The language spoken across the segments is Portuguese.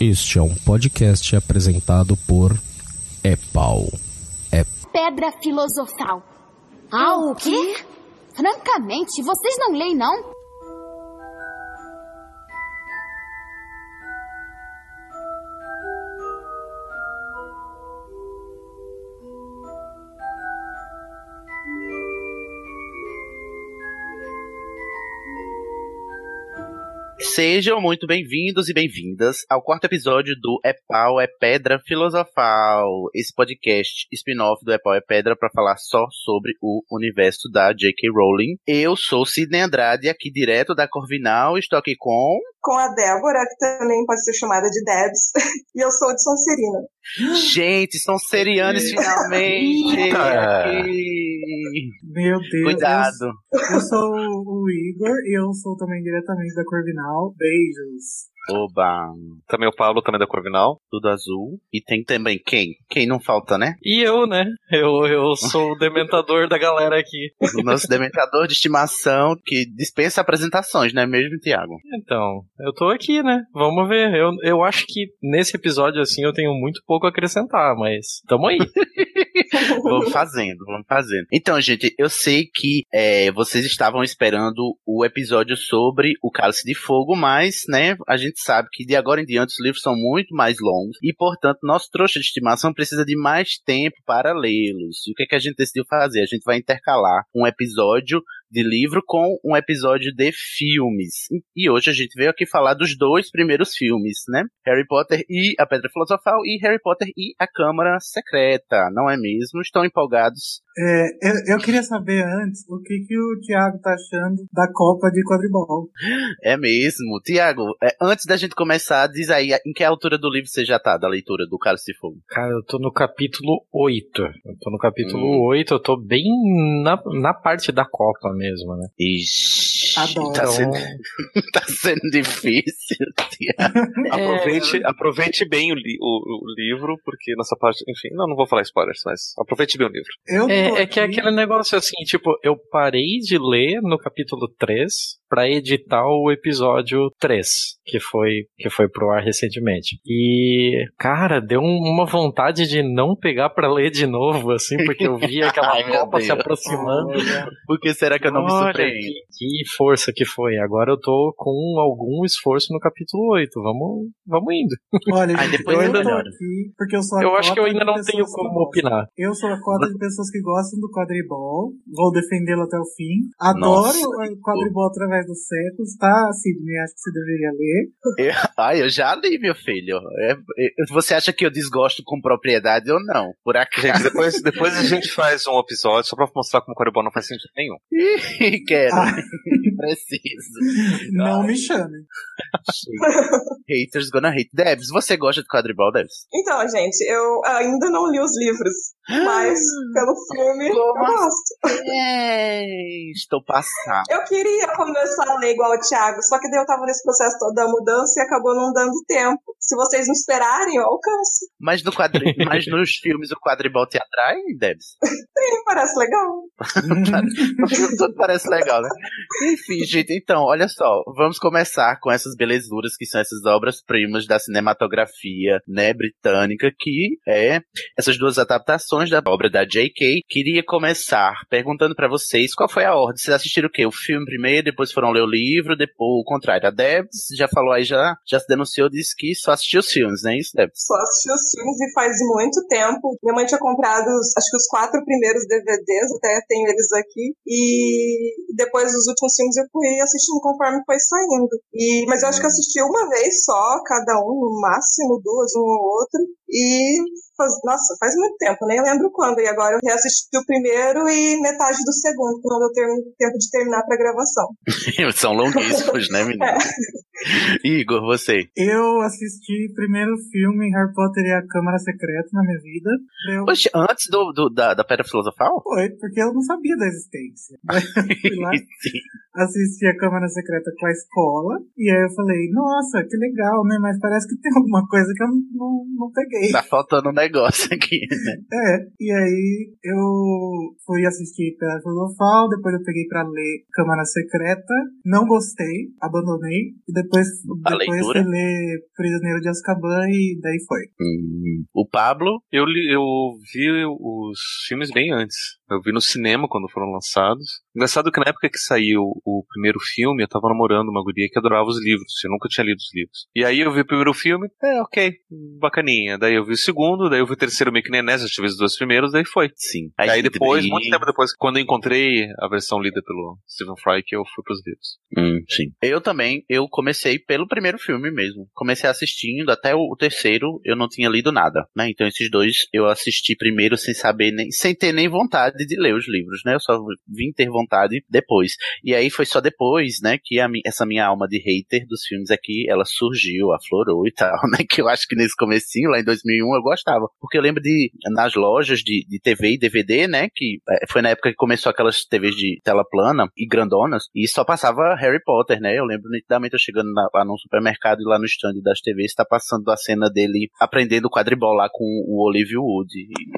Este é um podcast apresentado por Epau. É Pedra filosofal. Ah, o quê? Francamente, vocês não leem, não? Sejam muito bem-vindos e bem-vindas ao quarto episódio do É Pau é Pedra Filosofal, esse podcast spin-off do É Pau é Pedra para falar só sobre o universo da J.K. Rowling. Eu sou Sidney Andrade, aqui direto da Corvinal, estou aqui com com a Débora, que também pode ser chamada de Debs, e eu sou de Sonserina. Gente, são serianos finalmente! Meu Deus. Cuidado. Eu, eu sou o Igor e eu sou também diretamente da Corvinal. Beijos. Oba! Também o Paulo, também da Corvinal. Tudo azul. E tem também quem? Quem não falta, né? E eu, né? Eu, eu sou o dementador da galera aqui. O nosso dementador de estimação que dispensa apresentações, não é mesmo, Tiago? Então, eu tô aqui, né? Vamos ver. Eu, eu acho que nesse episódio, assim, eu tenho muito pouco a acrescentar, mas tamo aí. vamos fazendo, vamos fazendo. Então, gente, eu sei que é, vocês estavam esperando o episódio sobre o Cálice de Fogo, mas, né, a gente sabe que de agora em diante os livros são muito mais longos e, portanto, nosso trouxa de estimação precisa de mais tempo para lê-los. E o que, é que a gente decidiu fazer? A gente vai intercalar um episódio de livro com um episódio de filmes. E hoje a gente veio aqui falar dos dois primeiros filmes, né? Harry Potter e a Pedra Filosofal e Harry Potter e a Câmara Secreta, não é mesmo? Estão empolgados? É, eu, eu queria saber antes o que, que o Thiago tá achando da Copa de Quadribol. É mesmo. Tiago, é, antes da gente começar, diz aí em que altura do livro você já tá, da leitura do Cálice de Fogo? Cara, eu tô no capítulo 8. Eu tô no capítulo hum. 8, eu tô bem na, na parte da Copa mesmo mesmo, né? Ixi, Adoro. Tá sendo, tá sendo difícil. É... aproveite, aproveite bem o, li, o, o, livro, porque nessa parte, enfim, não, não vou falar spoilers, mas aproveite bem o livro. É, é, que é aquele negócio assim, tipo, eu parei de ler no capítulo 3 para editar o episódio 3, que foi, que foi pro ar recentemente. E, cara, deu uma vontade de não pegar para ler de novo, assim, porque eu vi aquela Ai, copa se aproximando. Por que será que eu não me surpreendi? Que força que foi. Agora eu tô com algum esforço no capítulo 8. Vamos, vamos indo. Olha, Aí depois eu ainda tô aqui porque eu sou Eu acho que eu ainda não tenho como opinar. Eu sou a cota de pessoas que gostam do quadribol, vou defendê-lo até o fim. Adoro o quadribol através dos séculos, tá, Sidney? Acho que você deveria ler. Eu, ai, eu já li, meu filho. É, é, você acha que eu desgosto com propriedade ou não? Por acaso. Gente, depois, depois a gente faz um episódio só pra mostrar como o Coribol não faz sentido nenhum. Quero. Ah. Preciso. Não ai. me chame. Haters gonna hate. Debs, você gosta de quadribol, Debs? Então, gente, eu ainda não li os livros, mas pelo filme Como eu gosto. É, estou passado. Eu queria começar a ler igual o Thiago, só que daí eu tava nesse processo todo da mudança e acabou não dando tempo. Se vocês não esperarem, eu alcanço. Mas, no quadri... Mas nos filmes o quadribol te atrai, Debs? Sim, parece legal. Tudo parece legal, né? Enfim, gente, então, olha só, vamos começar com essas belezuras que são essas obras-primas da cinematografia, né, britânica, que é essas duas adaptações da obra da J.K. Queria começar perguntando para vocês qual foi a ordem. Vocês assistiram o quê? O filme primeiro, depois foram ler o livro, depois o contrário. A Debs já falou aí, já, já se denunciou, disse que só assistiu os filmes, né? Isso, Debs? Só assisti os filmes e faz muito tempo. Minha mãe tinha comprado, acho que os quatro primeiros DVDs, até tenho eles aqui, e depois os últimos filmes eu fui assistindo conforme foi saindo. E, mas eu acho que assisti uma vez só, cada um, no máximo duas, um ou outro. E faz, nossa, faz muito tempo, nem lembro quando. E agora eu reassisti o primeiro e metade do segundo, que não deu tempo de terminar pra gravação. São longuíssimos, né, menino? É. Igor, você? Eu assisti primeiro filme Harry Potter e a Câmara Secreta na minha vida. Eu... Poxa, antes do, do da, da Pedra Filosofal? Foi, porque eu não sabia da existência. fui lá, assisti a Câmara Secreta com a escola, e aí eu falei, nossa, que legal, né? Mas parece que tem alguma coisa que eu não, não, não peguei. Tá faltando um negócio aqui, né? É, e aí eu fui assistir Pedra Filosofal, depois eu peguei pra ler Câmara Secreta, não gostei, abandonei, e depois Depois, A depois leitura? fui ler Prisioneiro de Azkaban e daí foi. Hum. O Pablo, Eu, li- eu vi os filmes bem antes. Eu vi no cinema quando foram lançados. Engraçado que na época que saiu o primeiro filme, eu tava namorando uma guria que adorava os livros. Eu nunca tinha lido os livros. E aí eu vi o primeiro filme, é, ok, bacaninha. Daí eu vi o segundo, daí eu vi o terceiro meio que nem nessa, eu tive os dois primeiros, daí foi. sim. Aí, depois, e- muito tempo depois, quando eu encontrei a versão lida pelo Stephen Fry, que eu fui pros livros. Hum, sim. Eu também, eu comecei pelo primeiro filme mesmo. Comecei assistindo até o, terceiro, eu não tinha lido nada, né? Então esses dois eu assisti primeiro sem saber nem, sem ter nem vontade de ler os livros, né? Eu só vim ter vontade depois. E aí foi só depois, né, que a essa minha alma de hater dos filmes aqui, ela surgiu, aflorou e tal, né? Que eu acho que nesse comecinho, lá em 2001, eu gostava. Porque eu lembro de, nas lojas de, de TV e DVD, né, que eh, foi na época que começou aquelas TVs de tela plana e grandonas, e só passava Harry Potter, né? Eu lembro nitidamente eu chegando na- lá no supermercado e lá no stand das TVs, tá passando a cena dele aprendendo quadribol lá com o Olivia Wood.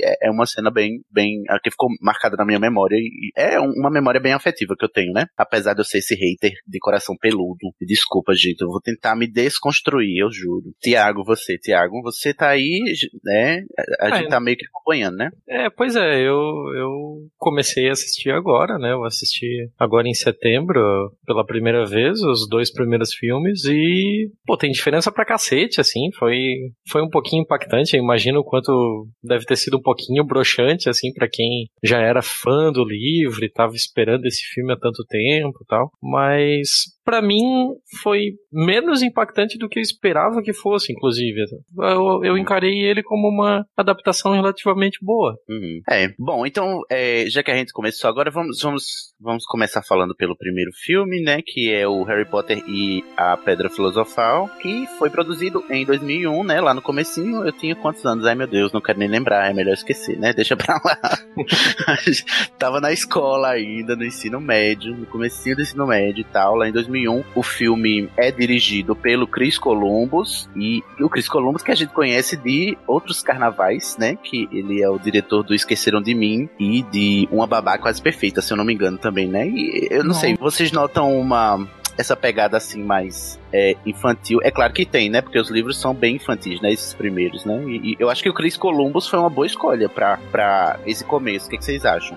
É, é uma cena bem, bem, que ficou marcada na minha memória, e é um- uma memória bem afetiva que eu tenho, né? Apesar de eu ser esse hater de coração peludo. Desculpa, gente, eu vou tentar me desconstruir, eu juro. Tiago, você, Tiago, você tá aí, né? A, a É. gente tá meio que acompanhando, né? É, pois é, eu, eu comecei a assistir agora, né? Eu assisti agora em setembro, pela primeira vez, os dois primeiros filmes e, pô, tem diferença pra cacete, assim, foi, foi um pouquinho impactante, eu imagino o quanto deve ter sido um pouquinho broxante, assim, pra quem já era fã do livro e tava esperando esse filme há tanto tempo e tal, mas pra mim foi menos impactante do que eu esperava que fosse, inclusive. Eu, eu encarei ele como uma adaptação relativamente boa. Uhum. É, bom, então, é, já que a gente começou agora, vamos, vamos, vamos começar falando pelo primeiro filme, né, que é o Harry Potter e a Pedra Filosofal, que foi produzido em 2001, né, lá no comecinho, eu tinha quantos anos? Ai, meu Deus, não quero nem lembrar, é melhor esquecer, né, deixa pra lá. Tava na escola ainda, no ensino médio, no comecinho do ensino médio e tal, lá em 2001, o filme é dirigido pelo Chris Columbus, e o Chris Columbus que a gente conhece de outros carnavais, né, que ele é o diretor do Esqueceram de Mim e de Uma Babá Quase Perfeita, se eu não me engano também, né, e eu não, Não. sei, vocês notam uma... Essa pegada assim mais é, infantil, é claro que tem, né? Porque os livros são bem infantis, né? Esses primeiros, né? E, e eu acho que o Chris Columbus foi uma boa escolha pra esse começo. O que, que vocês acham?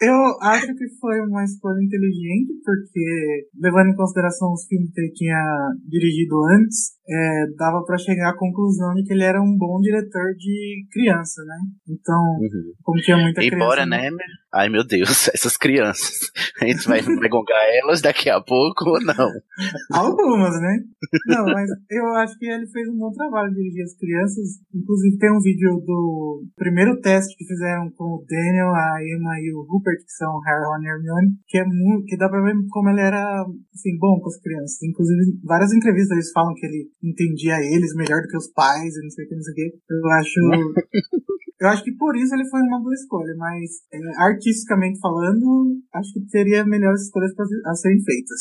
Eu acho que foi uma escolha inteligente, porque, levando em consideração os filmes que ele tinha dirigido antes, é, dava pra chegar à conclusão de que ele era um bom diretor de criança, né? Então, como tinha muita Embora, criança. né? Ai, meu Deus, essas crianças. A gente vai, gongar elas daqui a pouco ou não? Algumas, né? Não, mas eu acho que ele fez um bom trabalho de dirigir as crianças. Inclusive, tem um vídeo do primeiro teste que fizeram com o Daniel, a Emma e o Rupert, que são Harry, Ron e Hermione, que é muito, que dá pra ver como ele era, assim, bom com as crianças. Inclusive, várias entrevistas eles falam que ele entendia eles melhor do que os pais e não sei o que, não sei o que. Eu acho... Eu acho que por isso ele foi uma boa escolha, mas é, artisticamente falando, acho que teria melhores escolhas pra, a serem feitas.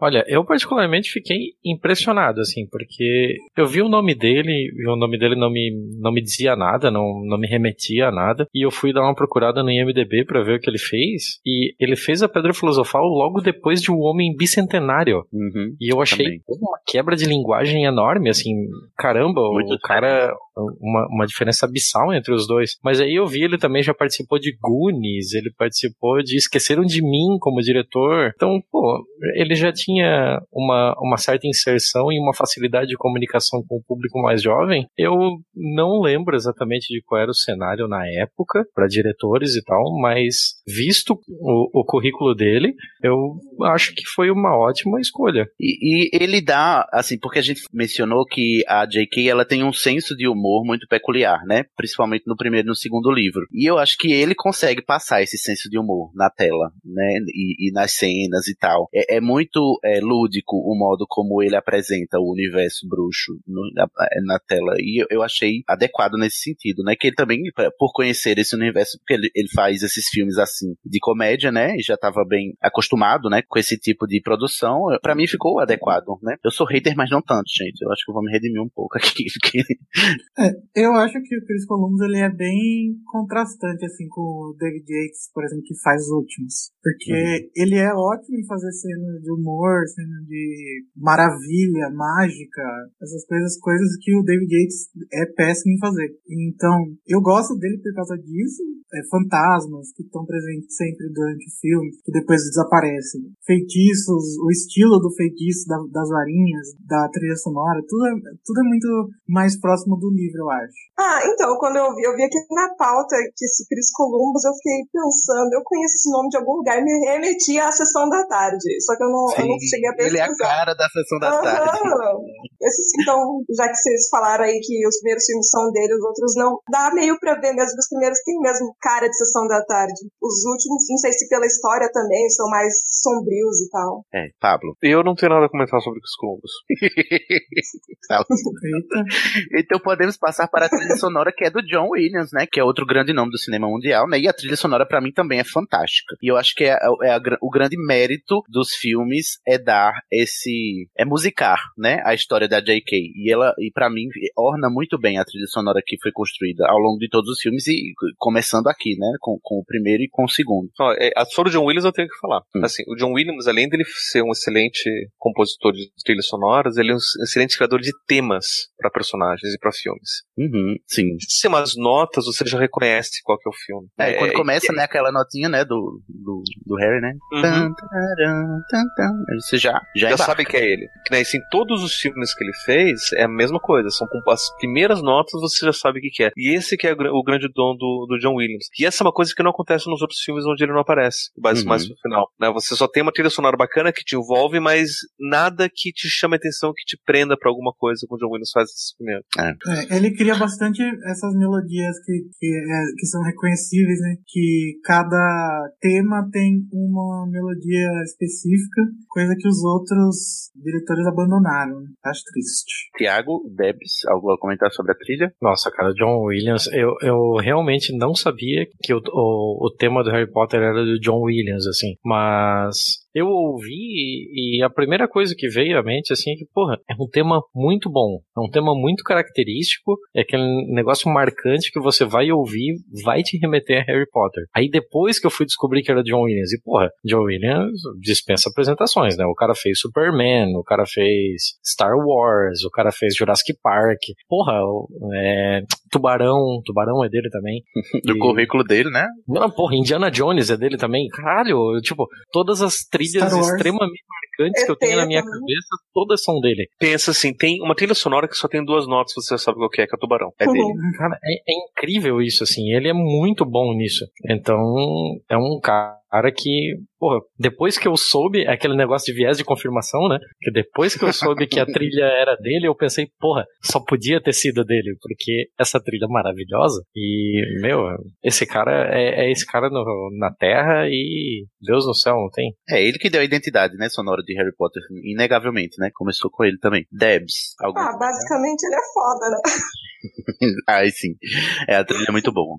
Olha, eu particularmente fiquei impressionado, assim, porque eu vi o nome dele e o nome dele não me, não me dizia nada, não, não me remetia a nada, e eu fui dar uma procurada no IMDB pra ver o que ele fez, e ele fez a Pedra Filosofal logo depois de O Homem Bicentenário. Uhum. E eu achei Também. uma quebra de linguagem enorme, assim, caramba, Muito o cara, uma, uma diferença abissal entre os dois. Mas aí eu vi, ele também já participou de Goonies, ele participou de Esqueceram de Mim como diretor. Então, pô, ele já tinha uma, uma certa inserção e uma facilidade de comunicação com o público mais jovem. Eu não lembro exatamente de qual era o cenário na época, para diretores e tal, mas visto o, o currículo dele, eu acho que foi uma ótima escolha. E, e ele dá, assim, porque a gente mencionou que a J.K. ela tem um senso de humor muito peculiar, né? Principalmente no primeiro e no segundo livro. E eu acho que ele consegue passar esse senso de humor na tela, né? E, e nas cenas e tal. É, é muito é, lúdico o modo como ele apresenta o universo bruxo no- na, na tela. E eu, eu achei adequado nesse sentido, né? Que ele também, por conhecer esse universo, porque ele, ele faz esses filmes assim de comédia, né? E já estava bem acostumado, né? Com esse tipo de produção. Pra mim ficou adequado, né? Eu sou hater, mas não tanto, gente. Eu acho que eu vou me redimir um pouco aqui. É, eu acho que o Chris Columbus ele é bem contrastante assim com o David Yates, por exemplo, que faz os últimos, porque uhum. ele é ótimo em fazer cena de humor, cena de maravilha, mágica, essas coisas, coisas que o David Yates é péssimo em fazer. Então, eu gosto dele por causa disso, é, fantasmas que estão presentes sempre durante o filme, que depois desaparecem, feitiços, o estilo do feitiço da, das varinhas, da trilha sonora, tudo é, tudo é muito mais próximo do livro livro, eu acho. Ah, então, quando eu vi, eu vi aqui na pauta que esse Chris Columbus, eu fiquei pensando, eu conheço esse nome de algum lugar e me remeti à sessão da tarde. Só que eu não, Sim, eu não cheguei a pesquisar. Ele é a cara da sessão da uhum. tarde. Esse, então, já que vocês falaram aí que os primeiros filmes são dele, os outros não, dá meio pra ver mesmo, os primeiros têm mesmo cara de sessão da tarde. Os últimos, não sei se pela história também, são mais sombrios e tal. É, Pablo. Eu não tenho nada a comentar sobre os Columbus. então podemos passar para a trilha sonora que é do John Williams, né? Que é outro grande nome do cinema mundial, né? E a trilha sonora para mim também é fantástica. E eu acho que é, é a, o grande mérito dos filmes é dar esse é musicar, né? A história da J.K. E ela e para mim orna muito bem a trilha sonora que foi construída ao longo de todos os filmes e começando aqui, né? Com, com o primeiro e com o segundo. Oh, é, sobre o John Williams eu tenho que falar. Hum. Assim, o John Williams, além dele ser um excelente compositor de trilhas sonoras, ele é um excelente criador de temas para personagens e para filmes filmes. Uhum, sim. Se umas notas, você já reconhece qual que é o filme. É, é quando começa, é, né, aquela notinha, né, do, do, do Harry, né? Uhum. Tan, taran, tan, tan, você já, já, já sabe que é ele. Que, né, assim, todos os filmes que ele fez é a mesma coisa. São com as primeiras notas, você já sabe o que, que é. E esse que é o grande dom do, do John Williams. E essa é uma coisa que não acontece nos outros filmes onde ele não aparece. Mais, uhum. mais no final. Né? Você só tem uma trilha sonora bacana que te envolve, mas nada que te chame a atenção, que te prenda para alguma coisa como o John Williams faz nesse primeiro. É. Ele cria bastante essas melodias que, que, é, que são reconhecíveis, né? Que cada tema tem uma melodia específica, coisa que os outros diretores abandonaram. Acho triste. Tiago, Debs, algo a comentar sobre a trilha? Nossa, cara, John Williams, eu, eu realmente não sabia que o, o, o tema do Harry Potter era do John Williams, assim, mas eu ouvi e a primeira coisa que veio à mente assim é que, porra, é um tema muito bom, é um tema muito característico, é aquele negócio marcante que você vai ouvir, vai te remeter a Harry Potter. Aí depois que eu fui descobrir que era John Williams, e porra, John Williams dispensa apresentações, né? O cara fez Superman, o cara fez Star Wars, o cara fez Jurassic Park, porra, é, Tubarão, Tubarão é dele também. Do e... currículo dele, né? Não, porra, Indiana Jones é dele também, caralho, tipo, todas as trilhas extremamente marcantes que eu tenho na minha cabeça, todas são dele. Pensa assim, tem uma trilha sonora que só tem duas notas, você sabe qual que é, que é Tubarão. É dele. Cara, é, é incrível isso, assim, ele é muito bom nisso. Então, é um cara cara que, porra, depois que eu soube, é aquele negócio de viés de confirmação, né? Que depois que eu soube que a trilha era dele, eu pensei, porra, só podia ter sido dele, porque essa trilha é maravilhosa. E, meu, esse cara é, é esse cara no, na Terra e Deus no céu, não tem? É ele que deu a identidade, né, sonora de Harry Potter, inegavelmente, né? Começou com ele também. Debs. Algum... Ah, basicamente ele é foda, né? Ai, sim. É, a trilha é muito boa.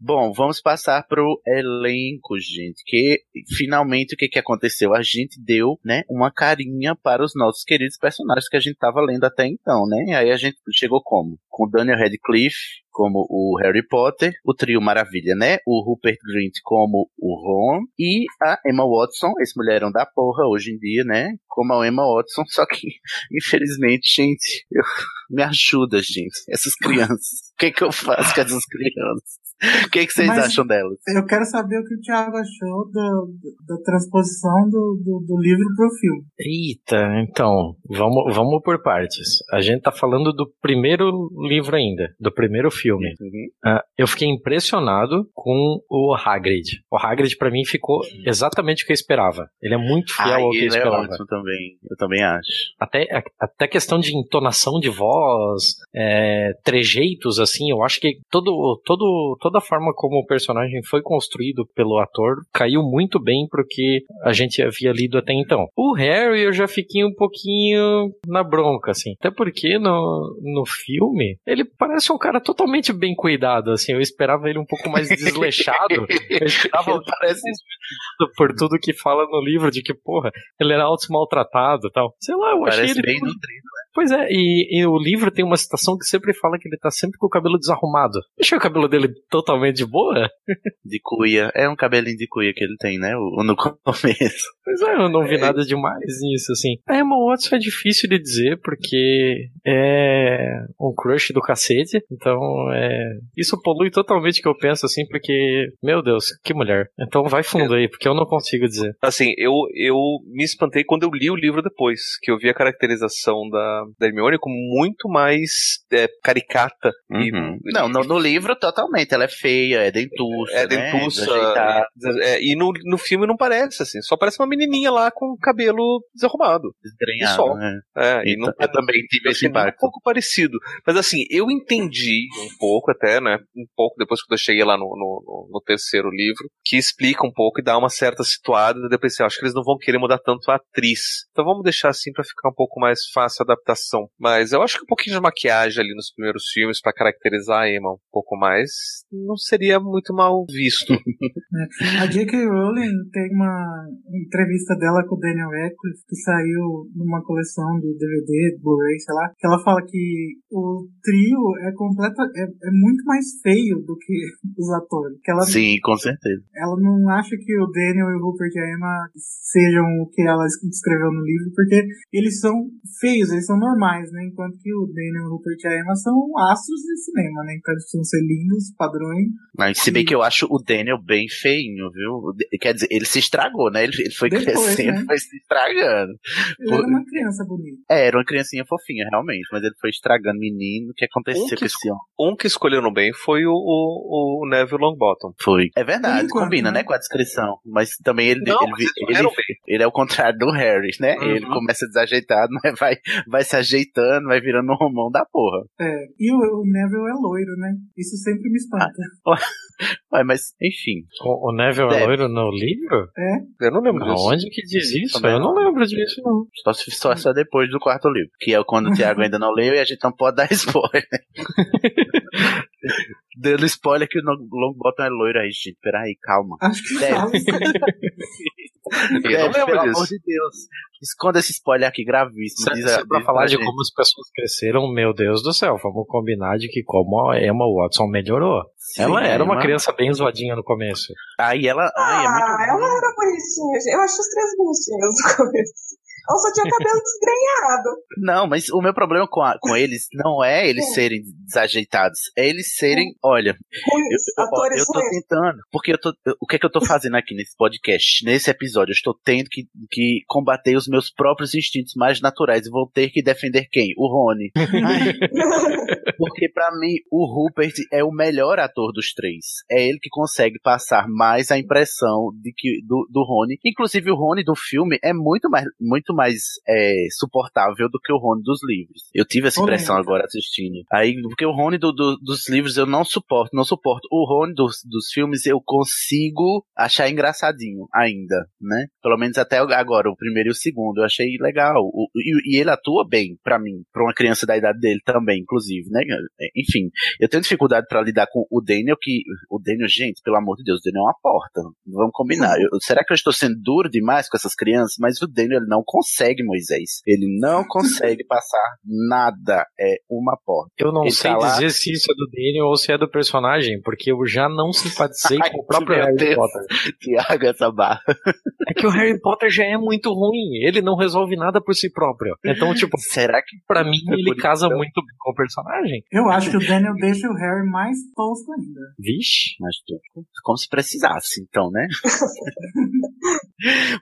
Bom, vamos passar pro elenco, gente. Que finalmente o que, que aconteceu? A gente deu, né, uma carinha para os nossos queridos personagens que a gente tava lendo até então, né? E aí a gente chegou como? Com Daniel Radcliffe, como o Harry Potter, o trio Maravilha, né? O Rupert Grint como o Ron e a Emma Watson, esse mulherão da porra hoje em dia, né? Como a Emma Watson, só que infelizmente, gente, eu, me ajuda, gente, essas crianças. O que, que eu faço com essas crianças? O que, que vocês Mas acham delas? Eu quero saber o que o Thiago achou do, da transposição do, do, do livro pro filme. Eita, então, vamos, vamos por partes. A gente tá falando do primeiro livro ainda, do primeiro filme. Uhum. Uh, eu fiquei impressionado com o Hagrid. O Hagrid, para mim, ficou exatamente o que eu esperava. Ele é muito fiel ah, ao que eu é esperava. É também, eu também acho. Até, até questão de entonação de voz, é, trejeitos, assim, eu acho que todo, todo, toda a forma como o personagem foi construído pelo ator caiu muito bem pro que a gente havia lido até então. O Harry eu já fiquei um pouquinho na bronca, assim. Até porque no, no filme ele parece um cara totalmente bem cuidado, assim. Eu esperava ele um pouco mais desleixado. eu esperava ele parece por tudo que fala no livro de que, porra, ele era alto maltratado e tal. Sei lá, eu parece achei ele. bem nutrido, né? Pois é, e, e o livro tem uma citação que sempre fala que ele tá sempre com o cabelo desarrumado. Deixa o cabelo dele totalmente de boa? De cuia. É um cabelinho de cuia que ele tem, né? O, no começo. Pois é, eu não vi nada demais nisso, assim. A Emma Watson é difícil de dizer, porque é um crush do cacete. Então, é. Isso polui totalmente o que eu penso, assim, porque, meu Deus, que mulher. Então vai fundo aí, porque eu não consigo dizer. Assim, eu, eu me espantei quando eu li o livro depois, que eu vi a caracterização da, da Hermione como muito mais é, caricata. E, Uhum. Não, no, no livro totalmente. Ela é feia, é dentuça. é né? dentuça. Desajeitada, é, e no, no filme não parece, assim. Só parece uma menininha lá com o cabelo desarrumado. desgrenhada, E só. né? É, e Então, não eu também tive esse muito um impacto. pouco parecido. Mas assim, eu entendi um pouco até, né? Um pouco depois que eu cheguei lá no, no, no- terceiro livro, que explica um pouco e dá uma certa situada. e Depois assim, eu acho que eles não vão querer mudar tanto a atriz. Então vamos deixar assim pra ficar um pouco mais fácil a adaptação. Mas eu acho que um pouquinho de maquiagem ali nos primeiros filmes pra caracterizar a Emma um pouco mais não seria muito mal visto. A J.K. Rowling tem uma entrevista dela com o Daniel Radcliffe que saiu numa coleção de DVD, Blu-ray, sei lá, que ela fala que o trio é completa, é, é muito mais feio do que os atores. Que ela, Sim, com certeza. ela não acha que o Daniel e o Rupert e a Emma sejam o que ela descreveu no livro, porque eles são feios, eles são normais, né? Enquanto que o Daniel, o Rupert e a Emma são astros de cinema, né? Então eles precisam ser lindos, padrões. Mas se bem que eu acho o Daniel bem feinho, viu? Quer dizer, ele se estragou, né? Ele, ele foi Depois, crescendo, né? foi se estragando. Ele Pô, era uma criança bonita. É, era uma criancinha fofinha, realmente, mas ele foi estragando menino. O que aconteceu Um que com esse homem? um que escolheram bem foi o, o, o Neville Longbottom. Foi. É verdade, Por enquanto, combina, né? né, com a descrição. Mas também ele, Não, ele, ele, bem. ele é o contrário do Harry, né? Uhum. Ele começa desajeitado, mas vai, vai se ajeitando, vai virando um romão da porra. É, e o, o Neville é loiro, né? Isso sempre me espanta. Ué, mas, enfim. O, o Neville é Deve. loiro no livro? Eu não lembro disso. Aonde que diz isso? Também Eu não lembro disso, não. Só, se- só, só depois do quarto livro. Que é quando o Thiago ainda não leu e a gente não pode dar spoiler. Dando spoiler que o Longbottom é loiro aí, gente. Peraí, calma. Acho que Deve. Eu não Deve, lembro pelo disso. amor de Deus. Esconda esse spoiler aqui gravíssimo. Se, Diz se é pra diz falar pra de gente. como as pessoas cresceram, meu Deus do céu, vamos combinar de que como a Emma Watson melhorou. ela Sim, era uma Emma- criança bem zoadinha no começo. Aí ela. Ai, é muito Ah, ela era bonitinha. Eu acho os três bonitinhos no começo. Ela só tinha cabelo desgrenhado. Não, mas o meu problema com, a- com eles não é eles serem desajeitados, é eles serem, olha, eu, Ruins, eu- atores eu tô ruins. tentando, porque eu tô, eu- o que é que eu tô fazendo aqui nesse podcast, nesse episódio, eu estou tendo que, que combater os meus próprios instintos mais naturais e vou ter que defender quem? O Rony. Porque pra mim o Rupert é o melhor ator dos três, é ele que consegue passar mais a impressão de que do, do Rony, inclusive o Rony do filme é muito mais, muito mais é, suportável do que o Rony dos livros. Eu tive essa impressão Polêmica. agora assistindo. Aí, porque o Rony do- do- dos livros eu não suporto, não suporto. O Rony dos, dos filmes eu consigo achar engraçadinho ainda, né? Pelo menos até agora, o primeiro e o segundo, eu achei legal. O- e, e ele atua bem, pra mim, pra uma criança da idade dele também, inclusive, né? Enfim, eu tenho dificuldade pra lidar com o Daniel, que o Daniel, gente, pelo amor de Deus, o Daniel é uma porta. Vamos combinar. Eu- será que eu estou sendo duro demais com essas crianças? Mas o Daniel ele não consegue, Moisés. Ele não consegue passar nada. É uma porta. Eu não Ele sei tá lá- dizer se isso é do Daniel ou se é do personagem, porque eu já não simpatizei Ai, com o próprio Harry Deus. Potter. Tiago, essa barra. É que o Harry Potter já é muito ruim, ele não resolve nada por si próprio. Então, tipo, Será que pra mim É ele casa eu- muito bem com o personagem. Eu acho que o Daniel deixa o Harry mais tosco ainda. Vixe. Mas tô- como se precisasse, então, né?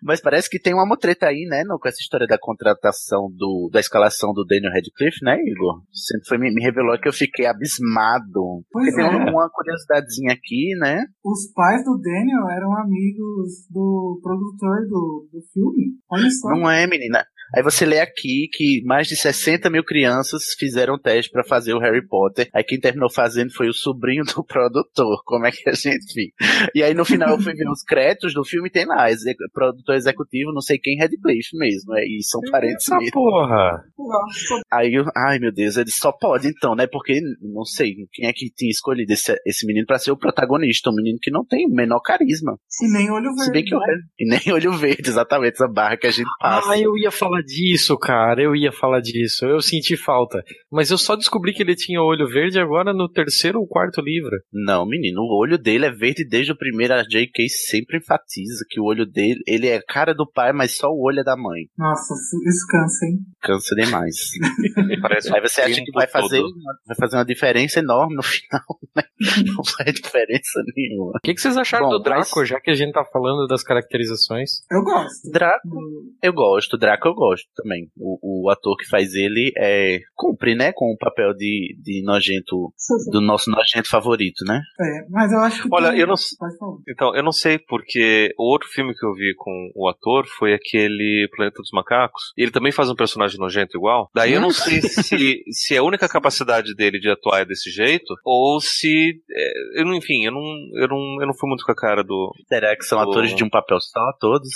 Mas parece que tem uma mutreta aí, né? no- com essa história da contratação do, da escalação do Daniel Radcliffe, né, Igor? Sempre foi, me, me revelou que eu fiquei abismado. Pois tem é. uma, uma curiosidadezinha aqui, né? Os pais do Daniel eram amigos do produtor do, do filme. Olha só. Não é, menina. Aí você lê aqui que mais de 60 mil crianças fizeram teste pra fazer o Harry Potter. Aí quem terminou fazendo foi o sobrinho do produtor. Como é que a gente fica? E aí no final eu fui ver os créditos do filme e tem lá, exec- produtor executivo, não sei quem, Radcliffe mesmo. É, e são parentes Essa mesmo. porra. Nossa, Aí eu, ai meu Deus, ele só pode então, né? Porque não sei quem é que tinha escolhido esse, esse menino pra ser o protagonista. Um menino que não tem o menor carisma. E nem olho Se bem verde. que eu. né? E nem olho verde, exatamente, essa barra que a gente passa. Ah, eu ia falar disso, cara. Eu ia falar disso. Eu senti falta. Mas eu só descobri que ele tinha olho verde agora no terceiro ou quarto livro. Não, menino, o olho dele é verde desde o primeiro. A J.K. sempre enfatiza que o olho dele, ele é cara do pai, mas só o olho é da mãe. Nossa, isso cansa, hein? Cansa demais. Parece Aí você acha que vai fazer, todo. vai fazer uma diferença enorme no final, né? Não faz diferença nenhuma. O que, que vocês acharam Bom, do Draco, mas- já que a gente tá falando das caracterizações? Eu gosto. Draco, eu gosto. Draco eu gosto também. O, o ator que faz ele é cumpre, né, com o papel de, de nojento, do nosso nojento favorito, né? É, mas eu acho que. Olha, tem- eu não-. Então, eu não sei porque o outro filme que eu vi com o ator foi aquele Planeta dos Macacos. E ele também faz um personagem nojento igual. Daí eu não sei se, se a única capacidade dele de atuar é desse jeito, ou se. é, eu não, enfim, eu não, eu, não, eu não fui muito com a cara do. Será que são O- atores de um papel só, todos?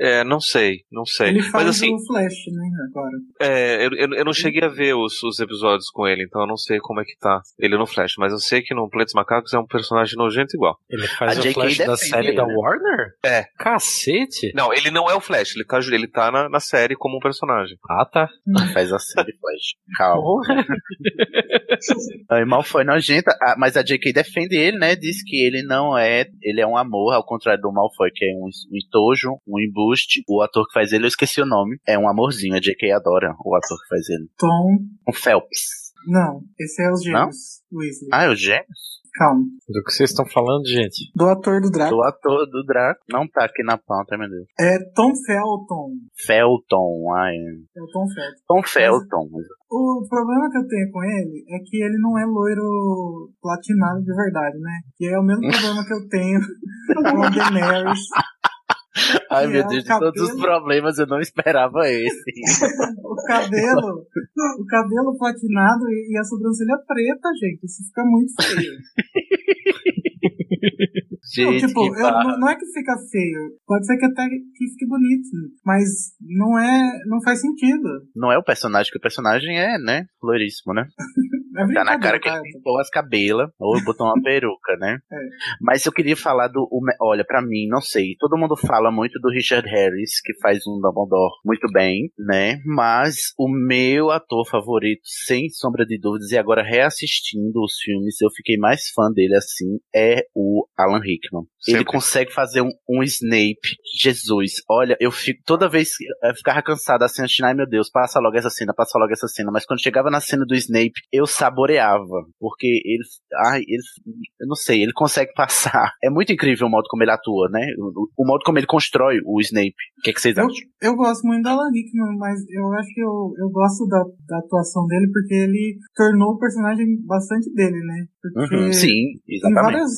É, não sei, não sei. Ele faz Mas assim, o Flash, né? Agora. é, eu, eu, eu não cheguei a ver os, os episódios com ele, então eu não sei como é que tá ele no Flash. Mas eu sei que no Planeta dos Macacos é um personagem nojento igual. Ele faz A o J.K. Flash da série ele, da né? Warner? É. Cacete! Não, ele não é o Flash, ele tá, ele tá na, na série como um personagem. Ah, tá. Faz a série Flash. Calma. Aí mal foi nojenta, ah, mas a J.K. defende ele, né? Diz que ele não é, ele é um amor, ao contrário do Malfoy, que é um, um entojo, um embuste. O ator que faz ele, eu esqueci o nome, é um amorzinho. A J.K. adora o ator que faz ele. Tom. Um Phelps. Não, esse é os gêmeos. Weasley. Ah, é o Gêmeos? Calma. Do que vocês estão falando, gente? Do ator do Draco. Do ator do Draco. Não tá aqui na pauta, meu Deus. É Tom Felton. Felton, ai. É o Tom Felton. Tom Felton. O problema que eu tenho com ele é que ele não é loiro platinado de verdade, né? E é o mesmo problema que eu tenho com a Daenerys. Ai, meu é Deus, de todos os problemas eu não esperava esse. O cabelo, o cabelo platinado e e a sobrancelha preta, gente. Isso fica muito feio. Não, Gente, tipo, que eu- não, não é que fica feio. Pode ser que até que fique bonito. Mas não é. Não faz sentido. Não é o personagem, que o personagem é, né? Loiríssimo, né? É Tá na cara que ele pintou as cabelas, ou botou uma peruca, né? É. Mas eu queria falar do. o me- Olha, pra mim, não sei. Todo mundo fala muito do Richard Harris, que faz um Dumbledore muito bem, né? Mas o meu ator favorito, sem sombra de dúvidas, e agora reassistindo os filmes, eu fiquei mais fã dele assim, é o Alan Rickman. Ele Sempre. consegue fazer um, um Snape. Jesus, olha, eu fico. Toda vez que eu ficava cansado assim, assistindo, ai meu Deus, passa logo essa cena, passa logo essa cena. Mas quando chegava na cena do Snape, eu saboreava. Porque ele. Ai, ele. Eu não sei, ele consegue passar. É muito incrível o modo como ele atua, né? O, o modo como ele constrói o Snape. O que, é que vocês Eu, acham? eu gosto muito da Alan Rickman, mas eu acho que eu, eu gosto da, da atuação dele porque ele tornou o personagem bastante dele, né? Porque Uhum, Sim, em exatamente. várias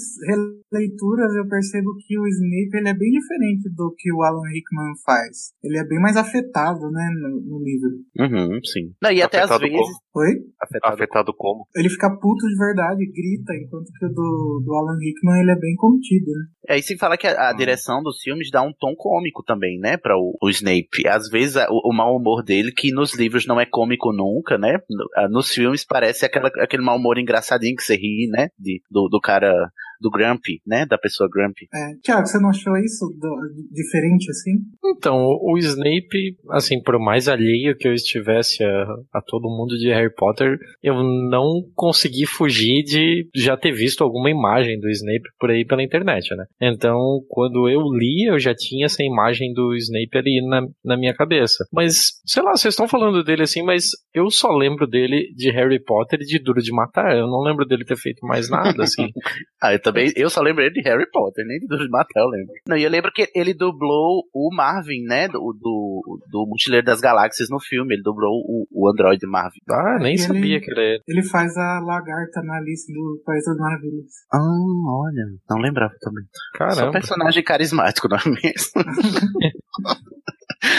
releituras eu percebo que o Snape ele é bem diferente do que o Alan Rickman faz. Ele é bem mais afetado, né, no, no livro. Uhum, sim. Não, e até às vezes. Como? Oi? Afetado. Afetado como? Ele fica puto de verdade, grita, enquanto que o do, do Alan Rickman ele é bem contido, né? É, e sem falar que a, a direção dos filmes dá um tom cômico também, né, para o, o Snape. Às vezes a- o, o mau humor dele, que nos livros não é cômico nunca, né, no- ah, nos filmes parece aquela, aquele mau humor engraçadinho que você ri, né, de, do, do cara, do Grumpy, né, da pessoa Grumpy. É. Tiago, você não achou isso do- diferente assim? Então, o o Snape, assim, por mais alheio que eu estivesse a, a todo mundo de Harry Potter, eu não consegui fugir de já ter visto alguma imagem do Snape por aí pela internet, né? Então, quando eu li, eu já tinha essa imagem do Snape ali na, na minha cabeça. Mas, sei lá, vocês estão falando dele assim, mas eu só lembro dele de Harry Potter e de Duro de Matar. Eu não lembro dele ter feito mais nada, assim. Ah, eu também, eu só lembro ele de Harry Potter, nem de Duro de Matar, eu lembro. Não, e eu lembro que ele dublou o Marvin, né, do, do, do Mochileiro das Galáxias no filme, ele dublou o, o Android Marvin. Ah, nem Ele- sabia que ele era. Ele faz a lagarta na Alice do País das Maravilhas. Ah, olha, não lembrava também. Só Caramba. personagem carismático, não é mesmo?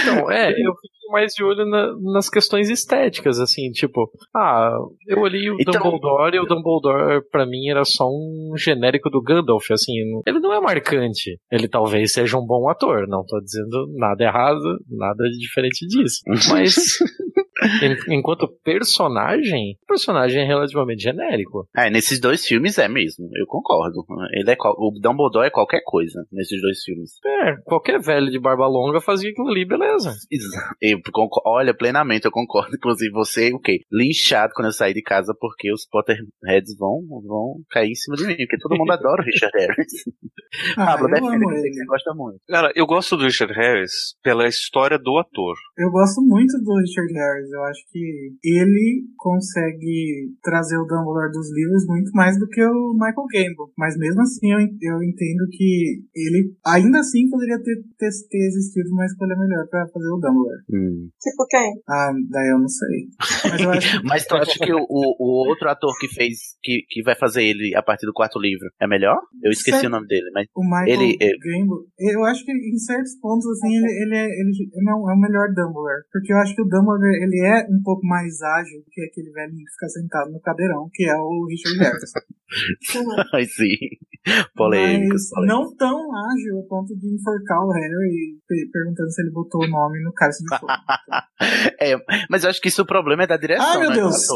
Então, é, eu mais de olho na- nas questões estéticas, assim, tipo, ah, eu olhei o Então- Dumbledore e o Dumbledore pra mim era só um genérico do Gandalf, assim, ele não é marcante. Ele talvez seja um bom ator, não tô dizendo nada errado, nada diferente disso. Mas Enquanto personagem, o personagem é relativamente genérico. É, nesses dois filmes é mesmo, eu concordo. Ele é o Dumbledore é qualquer coisa nesses dois filmes. É, qualquer velho de barba longa fazia aquilo ali, beleza. Exa- Eu concor- olha, plenamente eu concordo. Inclusive, você, o quê? Linchado quando eu sair de casa, porque os Potterheads vão, vão cair em cima de mim, porque todo mundo adora o Richard Harris. Ah, Pablo, eu defende, amo eu sei que ele. você gosta muito. Cara, eu gosto do Richard Harris pela história do ator. Eu gosto muito do Richard Harris. Eu acho que ele consegue trazer o Dumbledore dos livros muito mais do que o Michael Gambon. Mas mesmo assim, eu, eu entendo que ele ainda assim poderia ter, ter, ter existido uma escolha melhor pra fazer o Dumbledore. Tipo quem? Ah, daí eu não sei. Mas eu acho Mas tu acha que o, o- o outro ator que fez, que, que vai fazer ele a partir do quarto livro é melhor? Eu esqueci o nome dele, mas. O Michael Ele- ele- Gambon, eu acho que em certos pontos, assim, ele, ele, é, ele não é o melhor Dumbledore. Porque eu acho que o Dumbledore, ele é um pouco mais ágil que aquele velhinho que fica sentado no cadeirão, que é o Richard Harris. Ai, sim. Polêmico. Mas não tão ágil a ponto de enforcar o Harry pe- perguntando se ele botou o nome no cálice de fogo. É, mas eu acho que isso o problema é da direção, Ai, meu né, Deus.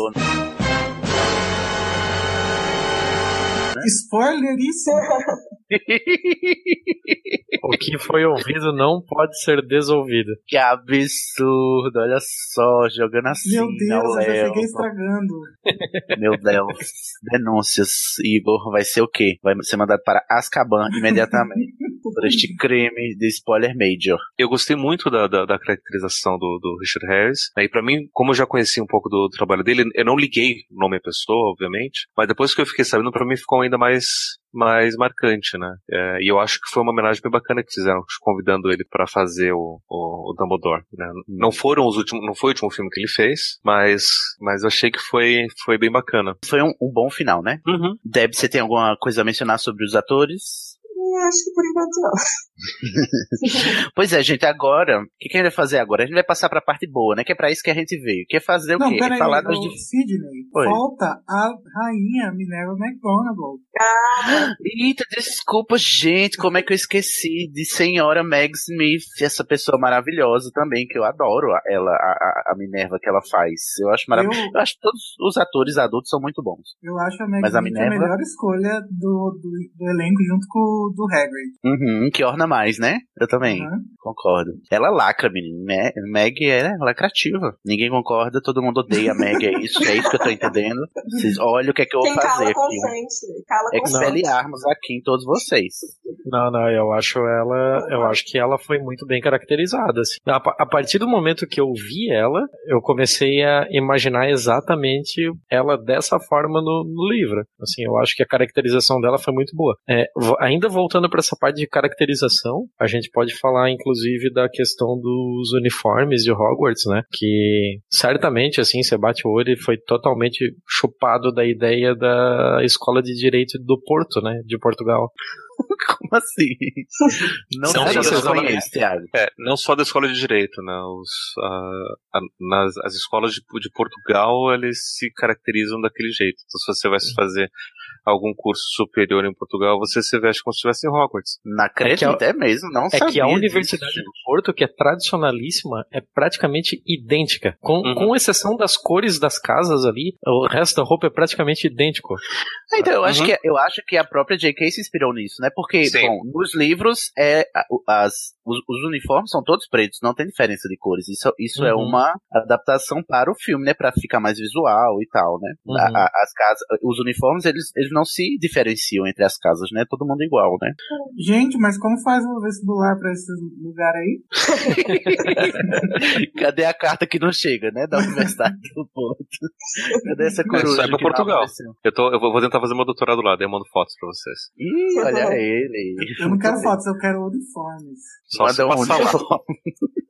Do ator, né? Spoileríssimo! O que foi ouvido não pode ser desouvido. que absurdo, olha só, jogando assim. Meu Deus, ao eu já cheguei estragando. Meu Deus. Denúncias. Igor vai ser o quê? Vai ser mandado para Azkaban imediatamente. por este crime de spoiler major. Eu gostei muito da, da, da caracterização do, do Richard Harris. né, E pra mim, como eu já conheci um pouco do trabalho dele, eu não liguei o nome à pessoa, obviamente. Mas depois que eu fiquei sabendo, pra mim ficou ainda mais mais marcante, né? É, e eu acho que foi uma homenagem bem bacana que fizeram, convidando ele pra fazer o, o, o Dumbledore. Né? Não foram os últimos, não foi o último filme que ele fez, mas mas eu achei que foi foi bem bacana. Foi um, um bom final, né? Uhum. Deb, você tem alguma coisa a mencionar sobre os atores? Acho que por enquanto não. Pois é, gente, agora, o que, que a gente vai fazer agora? A gente vai passar pra parte boa, né? Que é pra isso que a gente veio. Que é fazer o Não, quê? peraí, é falar ô, dif- Sidney, Oi. falta a rainha Minerva McGonagall. Eita, desculpa, gente, como é que eu esqueci de senhora Meg Smith, essa pessoa maravilhosa também, que eu adoro a- ela, a, a- a Minerva que ela faz. Eu acho maravilhoso. Eu- Eu acho que todos os atores adultos são muito bons. Eu acho a Meg Mas a Smith a Minerva? melhor escolha do, do, do elenco junto com o do Hagrid. Uhum, que orna mais, né? Eu também, Aham. concordo. Ela lacra, menino. Me- Meg é lacrativa. Ninguém concorda, todo mundo odeia a Meg, é isso, é isso que eu tô entendendo. Vocês, olha o que é que eu vou Quem fazer cala aqui. consente. Cala consente. Expeliarmos aqui em todos vocês. Não, não, eu acho ela, eu acho que ela foi muito bem caracterizada. assim. A, a partir do momento que eu vi ela, eu comecei a imaginar exatamente ela dessa forma no, no livro. Assim, eu acho que a caracterização dela foi muito boa. É, ainda voltando para essa parte de caracterização, a gente pode falar inclusive da questão dos uniformes de Hogwarts, né? Que certamente, assim, você bate o olho e foi totalmente chupado da ideia da escola de direito do Porto, né? De Portugal. Como assim? Não Não, não- conheço, Thiago. É, não só da escola de direito, né? Os, ah, a- nas, as escolas de, de Portugal, eles se caracterizam daquele jeito. Então, se você vai fazer algum curso superior em Portugal, você se veste como se estivesse em Hogwarts. Não acredito, É que a- é mesmo, não É sabia que a disso. Universidade do Porto, que é tradicionalíssima, é praticamente idêntica. Com, Uhum. com exceção das cores das casas ali, o resto da roupa é praticamente idêntico. Ah, Então, eu, acho Uhum. que, eu acho que a própria J.K. se inspirou nisso, né? Porque, Sim. bom, nos livros, é, as, os, os uniformes são todos pretos, não tem diferença de cores. Isso, isso é Uhum. uma adaptação para o filme, né? Pra ficar mais visual e tal, né? Uhum. A- a- as casas, os uniformes, eles, eles não se diferenciam entre as casas, né? Todo mundo igual, né? Gente, mas como faz o vestibular pra esse lugar aí? Cadê a carta que não chega, né? Da Universidade do Porto? Cadê essa coruja? Isso é pra Portugal. Eu, tô, eu vou tentar fazer meu doutorado lá, daí eu mando fotos pra vocês. Ih, olha ele. Eu não quero fotos, eu quero uniformes. Só Manda um uniforme.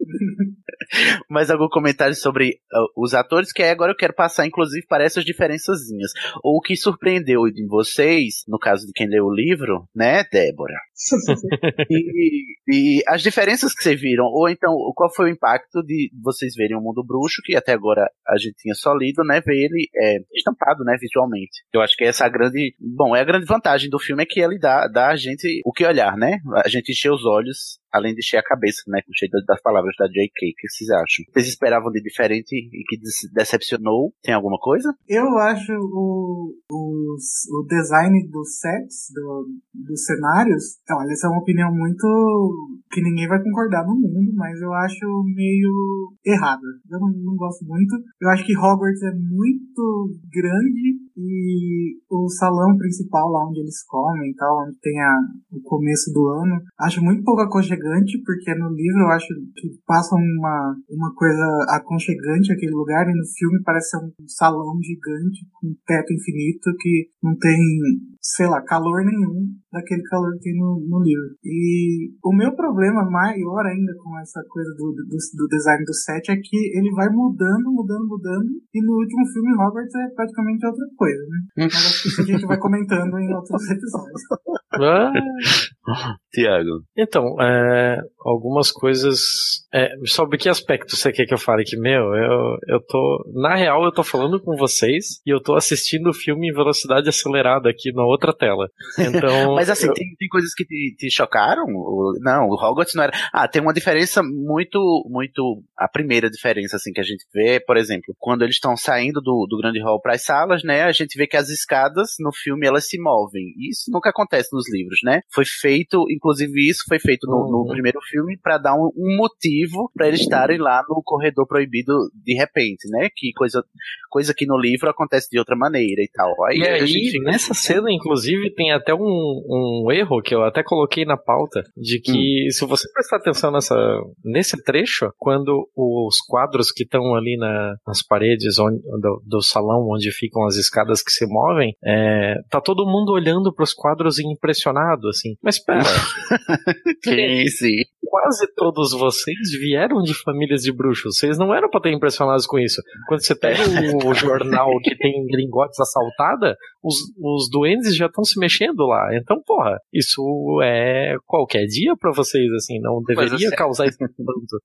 Mais algum comentário sobre uh, os atores? Que aí agora eu quero passar, inclusive, para essas diferençazinhas. Ou o que surpreendeu em vocês, no caso de quem leu o livro, né, Débora? e, e as diferenças que vocês viram, ou então, qual foi o impacto de vocês verem o mundo bruxo, que até agora a gente tinha só lido, né, ver ele é, estampado, né, visualmente. Eu acho que essa é a grande, bom, é a grande vantagem do filme é que ele dá, dá a gente o que olhar, né? A gente encher os olhos além de encher a cabeça, né, com cheio das palavras da J.K. O que vocês acham? Vocês esperavam de diferente e que decepcionou? Tem alguma coisa? Eu acho o, o, o design dos sets, do, dos cenários, olha, essa é uma opinião muito que ninguém vai concordar no mundo, mas eu acho meio errada. Eu não, não gosto muito. Eu acho que Hogwarts é muito grande e o salão principal lá onde eles comem e tal, onde tem a, o começo do ano, acho muito pouco aconchegante, porque no livro eu acho que passa uma, uma coisa aconchegante aquele lugar, e no filme parece um salão gigante com teto infinito que não tem, sei lá, calor nenhum daquele calor que tem no, no livro. E o meu problema maior ainda com essa coisa do, do, do design do set é que ele vai mudando, mudando, mudando, e no último filme Hogwarts é praticamente outra coisa, né? Mas acho que isso a gente vai comentando em outros episódios. Ah. Tiago. Então, é, algumas coisas. É, sobre que aspecto você quer que eu fale? Que, meu, eu, eu tô. Na real, eu tô falando com vocês e eu tô assistindo o filme em velocidade acelerada aqui na outra tela. Então. Mas assim, eu... tem, tem coisas que te, te chocaram? Não, o Hogwarts não era. Ah, tem uma diferença muito. muito. A primeira diferença, assim, que a gente vê, por exemplo, quando eles estão saindo do, do grande hall para as salas, né? A gente vê que as escadas no filme elas se movem. Isso nunca acontece nos livros, né? Foi feito, inclusive isso foi feito no, no primeiro filme para dar um, um motivo para eles estarem lá no corredor proibido de repente, né? Que coisa, coisa que no livro acontece de outra maneira e tal. Aí, e aí, gente... nessa cena, inclusive, tem até um, um erro que eu até coloquei na pauta, de que hum. se você prestar atenção nessa, nesse trecho, quando os quadros que estão ali na, nas paredes onde, do, do, salão onde ficam as escadas que se movem, é, tá todo mundo olhando para os quadros impressionado, assim. Mas pera. sim, sim. Quase todos vocês vieram de famílias de bruxos. Vocês não eram para ter impressionados com isso. Quando você pega o, o jornal que tem gringotes assaltada, os, os duendes já estão se mexendo lá. Então, porra, isso é qualquer dia para vocês, assim, não deveria assim, causar espanto.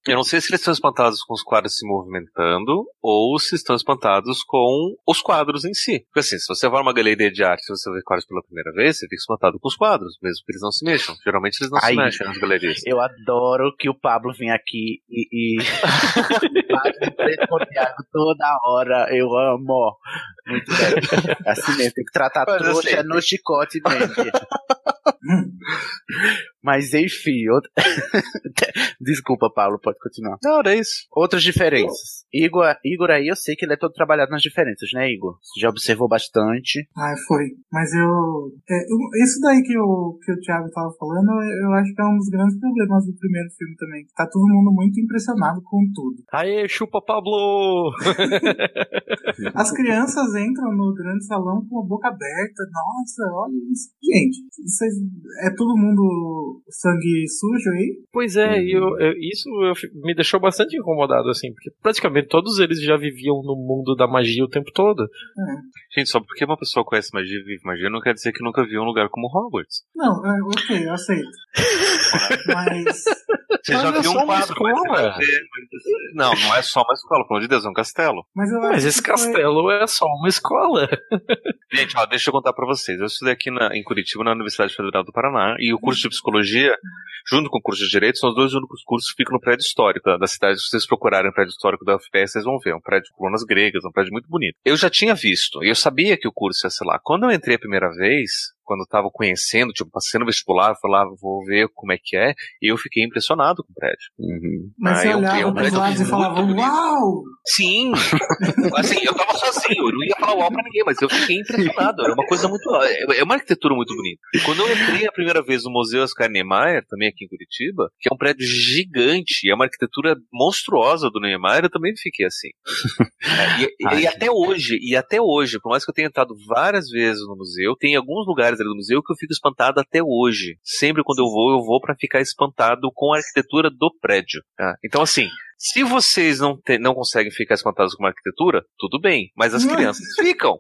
Eu não sei se eles estão espantados com os quadros se movimentando ou se estão espantados com os quadros em si. Porque assim, se você vai a uma galeria de arte e você vê quadros pela primeira vez, você fica espantado com os quadros, mesmo que eles não se mexam. Geralmente eles não Ai, se mexem nas galerias. Eu adoro que o Pablo vem aqui e, e preto com o Thiago toda hora. Eu amo. Muito bem. Assim mesmo, tem que tratar Mas trouxa assim... no chicote mesmo. Mas enfim, outra... desculpa, Paulo, pode continuar. Não, era isso. Outras diferenças. Igor, Igor aí eu sei que ele é todo trabalhado nas diferenças, né, Igor? Você já observou bastante. Ah, foi. Mas eu. É, isso daí que o, que o Thiago tava falando, eu acho que é um dos grandes problemas do primeiro filme também. Tá todo mundo muito impressionado com tudo. Aê, chupa Pablo! As crianças entram no grande salão com a boca aberta. Nossa, olha isso. Gente, vocês, é todo mundo sangue sujo aí? Pois é, uhum. eu, eu, isso eu, me deixou bastante incomodado, assim, porque praticamente todos eles já viviam no mundo da magia o tempo todo. É. Gente, só porque uma pessoa conhece magia e vive magia não quer dizer que nunca viu um lugar como Hogwarts. Não, é, ok, eu aceito. Mas. Você já viu um quadro, mas Não, não é só uma escola, pelo amor de Deus, é um castelo. Mas, mas esse castelo foi... é só uma escola. Gente, ó, deixa eu contar pra vocês. Eu estudei aqui na, em Curitiba, na Universidade Federal do Paraná, e o curso de psicologia, junto com o curso de direito, são os dois únicos cursos que ficam no prédio histórico da, da cidade. Se vocês procurarem o prédio histórico da UFPS, vocês vão ver. É um prédio de colunas gregas, um prédio muito bonito. Eu já tinha visto, e eu sabia que o curso ia ser lá. Quando eu entrei a primeira vez, quando eu tava conhecendo, tipo, passando no vestibular, falava, vou ver como é que é, e eu fiquei impressionado com o prédio. Uhum. Mas Aí você olhava pros lados e falava, uau! Sim! assim, eu tava sozinho, eu não ia falar uau pra ninguém, mas eu fiquei impressionado, era uma coisa muito, é, é uma arquitetura muito bonita. E quando eu entrei a primeira vez no Museu Oscar Niemeyer, também aqui em Curitiba, que é um prédio gigante, e é uma arquitetura monstruosa do Niemeyer, eu também fiquei assim. é, e, e, e até hoje, e até hoje, por mais que eu tenha entrado várias vezes no museu, tem alguns lugares do museu que eu fico espantado até hoje. Sempre quando eu vou, eu vou para ficar espantado com a arquitetura do prédio. tá? Então, assim, se vocês não, te- não conseguem ficar espantados com a arquitetura, tudo bem. Mas as Não. crianças ficam.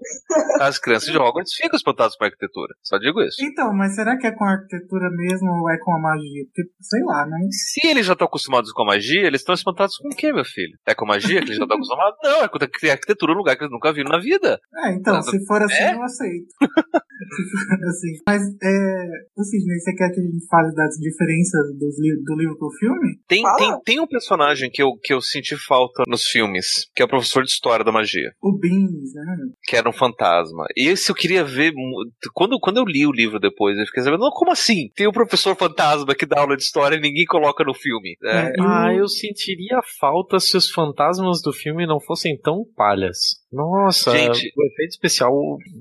As crianças de Hogwarts ficam espantadas com a arquitetura. Só digo isso. Então, mas será que é com a arquitetura mesmo ou é com a magia? Porque, sei lá, né? Se eles já estão acostumados com a magia, eles estão espantados com o quê, meu filho? É com magia que eles já estão acostumados? Não, é com a arquitetura, um lugar que eles nunca viram na vida. É, então, se for assim, é? eu aceito. assim. Mas, é, o Sidney, você quer que a gente fale das diferenças dos li do livro pro filme? Tem, Fala. tem, tem um personagem que eu, que eu senti falta nos filmes, que é o professor de história da magia, O Beans, né? que era um fantasma. E esse eu queria ver. Quando, quando eu li o livro depois, eu fiquei sabendo, não, como assim? Tem o professor fantasma que dá aula de história e ninguém coloca no filme. É, É, Ah, eu sentiria falta se os fantasmas do filme não fossem tão palhas. Nossa, Gente. o efeito especial,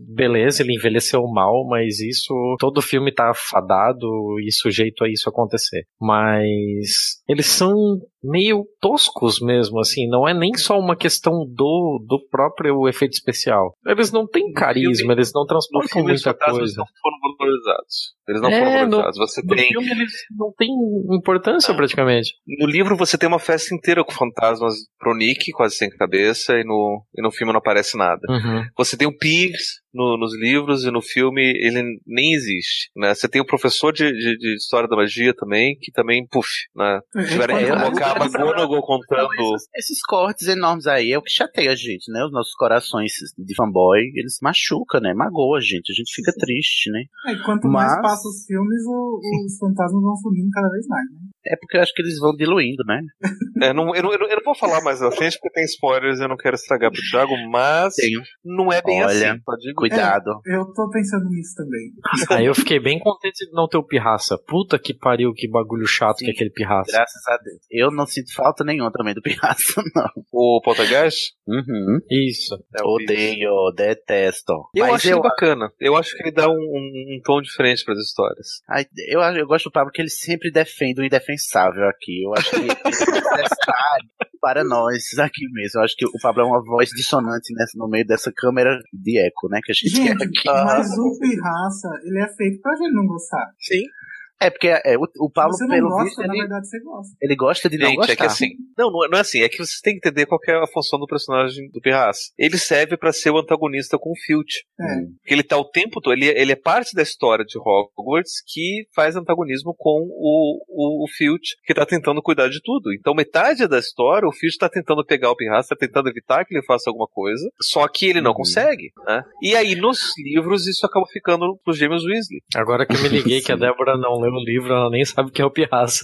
beleza, ele envelheceu mal, mas isso. Todo filme tá fadado e sujeito a isso acontecer. Mas eles são meio toscos mesmo, assim. Não é nem só uma questão do, do próprio efeito especial. Eles não têm carisma, eles não transportam muita coisa. não foram valorizados. Eles não É, foram valorizados. Você No tem. filme eles não têm importância praticamente. No livro você tem uma festa inteira com fantasmas pro Nick, quase sem cabeça, e no, e no filme não aparece nada. Uhum. Você tem o Pigs no- nos livros e no filme ele nem existe. Né? Você tem o professor de, de- de História da Magia também, que também, puf, né? É, Tiveram que colocar a McGonagall contando. Então, esses, esses cortes enormes aí é o que chateia a gente, né? Os nossos corações de fanboy, eles machucam, né? Magoa a gente. A gente fica triste, né? É, e quanto mais Mas- passa os filmes, o- os fantasmas vão sumindo cada vez mais, né? É porque eu acho que eles vão diluindo, né? É, não- eu, não, eu eu não vou falar mais à frente porque tem spoilers e eu não quero estragar pro Thiago, mas Tenho. não é bem Olha, assim. Só digo Cuidado. Eu tô pensando nisso também. Aí eu fiquei bem contente de não ter o pirraça. Puta que pariu, que bagulho chato que é aquele pirraça. Graças a Deus. Eu não sinto falta nenhuma também do Pirraça, não. O Poltergeist? Uhum. Isso. É. Odeio, detesto. Eu Mas acho eu, ele bacana. Eu acho que ele dá um, um- um tom diferente para as histórias. Ai, eu, eu gosto do Pablo que ele sempre defende o indefensável aqui. Eu acho que é necessário para nós aqui mesmo. Eu acho que o Pablo é uma voz dissonante nessa, no meio dessa câmera de eco, né? Que a gente Gente, quer aqui. mas o pirraça, ele é feito pra gente não gostar. Sim. É porque é, o, o Pablo, você não pelo gosta, visto, na ele, verdade você gosta. ele gosta de não Gente, gostar. é que assim. Não, não é, não é assim. É que vocês têm que entender qual que é a função do personagem do Pirraça. Ele serve pra ser o antagonista com o Filch. É. Porque ele tá o tempo todo. Ele, ele é parte da história de Hogwarts que faz antagonismo com o, o, o Filch, que tá tentando cuidar de tudo. Então, metade da história, o Filch tá tentando pegar o Pirraça, tá tentando evitar que ele faça alguma coisa. Só que ele não Uhum. consegue, né? E aí, nos livros, isso acaba ficando pros gêmeos Weasley. Agora que eu me liguei que a Débora não leu o livro, ela nem sabe o que é o pirraça.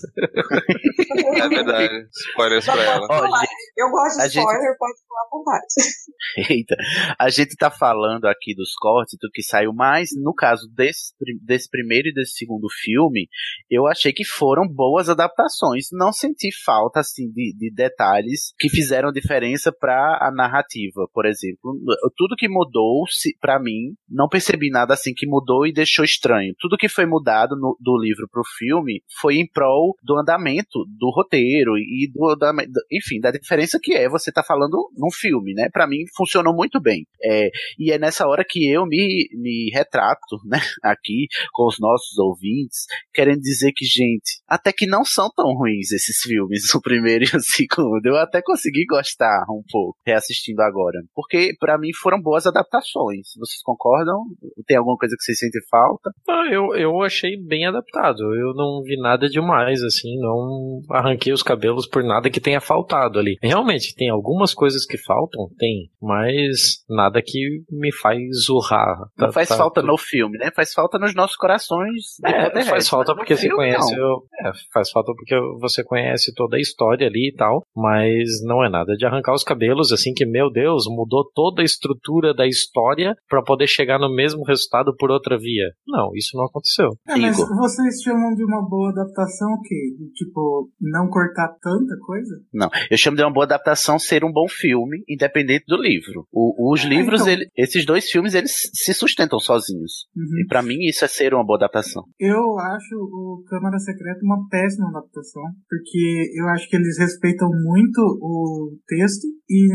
É verdade. Spoilers pra ela. Gente, Eu gosto A de gente- spoiler, pode falar à vontade. Eita, a gente tá falando aqui dos cortes do que saiu, mas no caso desse, desse primeiro e desse segundo filme, eu achei que foram boas adaptações. Não senti falta, assim, de, de detalhes que fizeram diferença pra a narrativa, por exemplo. Tudo que mudou, pra mim, não percebi nada assim que mudou e deixou estranho. Tudo que foi mudado no- do livro pro filme foi em prol do andamento do roteiro e do, andamento, enfim, da diferença que é você tá falando num filme, né? Pra mim funcionou muito bem. É, e é nessa hora que eu me, me retrato, né, aqui com os nossos ouvintes, querendo dizer que, gente, até que não são tão ruins esses filmes, o primeiro e o segundo. Eu até consegui gostar um pouco, reassistindo agora. Porque pra mim foram boas adaptações. Vocês concordam? Tem alguma coisa que vocês sentem falta? Ah, eu, eu achei bem adaptado. Eu não vi nada demais, assim, não arranquei os cabelos por nada que tenha faltado ali. Realmente, tem algumas coisas que faltam, tem, mas nada que me faz urrar. Não Tá- faz tá falta tudo- no filme, né? Faz falta nos nossos corações. É, faz falta porque você conhece. o- é, faz falta porque você conhece toda a história ali e tal. Mas não é nada de arrancar os cabelos, assim, que, meu Deus, mudou toda a estrutura da história pra poder chegar no mesmo resultado por outra via. Não, isso não aconteceu. É, mas você vocês chamam de uma boa adaptação o quê? De, tipo, não cortar tanta coisa? Não, eu chamo de uma boa adaptação ser um bom filme, independente do livro. O- os Ah, livros, então. ele- esses dois filmes, eles se sustentam sozinhos. Uhum. E pra mim isso é ser uma boa adaptação. Eu acho o Câmara Secreta uma péssima adaptação, porque eu acho que eles respeitam muito o texto e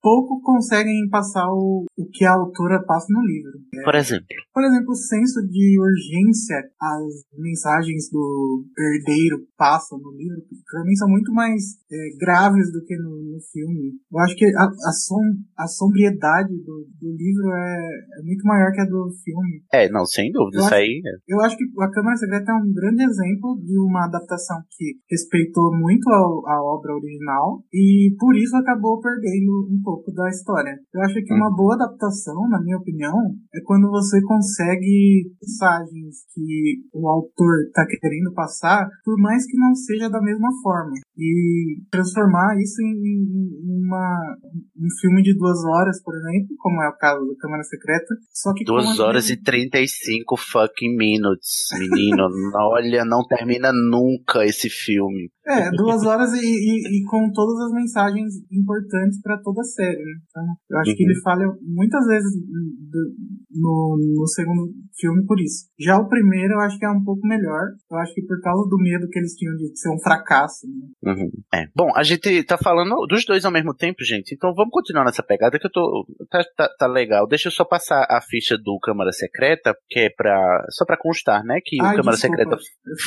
pouco conseguem passar o, o que a autora passa no livro. Por exemplo, Por exemplo, o senso de urgência, as mensagens do herdeiro passam no livro, pra mim são muito mais é, graves do que no, no filme. Eu acho que a, a, som, a sombriedade do, do livro é, é muito maior que a do filme. é, não, sem dúvida, Eu isso acho- aí é. Eu acho que A Câmara Secreta é um grande exemplo de uma adaptação que respeitou muito a, a obra original e por isso acabou perdendo um pouco da história. Eu acho que uma boa adaptação, na minha opinião, é quando você consegue mensagens que o autor está querendo passar, por mais que não seja da mesma forma, e transformar isso em, em- uma, um filme de duas horas, por exemplo, como é o caso da Câmara Secreta, só que Duas as horas mesmas- e 35 fucking minutes, menino. Olha, não termina nunca esse filme. É, duas horas e, e- e com todas as mensagens importantes para toda a série. Né? Então, eu acho que Uhum. ele falha muitas vezes do- no, no segundo filme por isso. Já o primeiro eu acho que é um pouco melhor. Eu acho que por causa do medo que eles tinham de ser um fracasso. Né? Uhum. É. Bom, a gente tá falando dos dois ao mesmo tempo, gente. Então vamos continuar nessa pegada que eu tô. Tá, tá, tá legal. Deixa eu só passar a ficha do Câmara Secreta, que é pra. Só pra constar, né? Que o Ai, Câmara desculpa, Secreta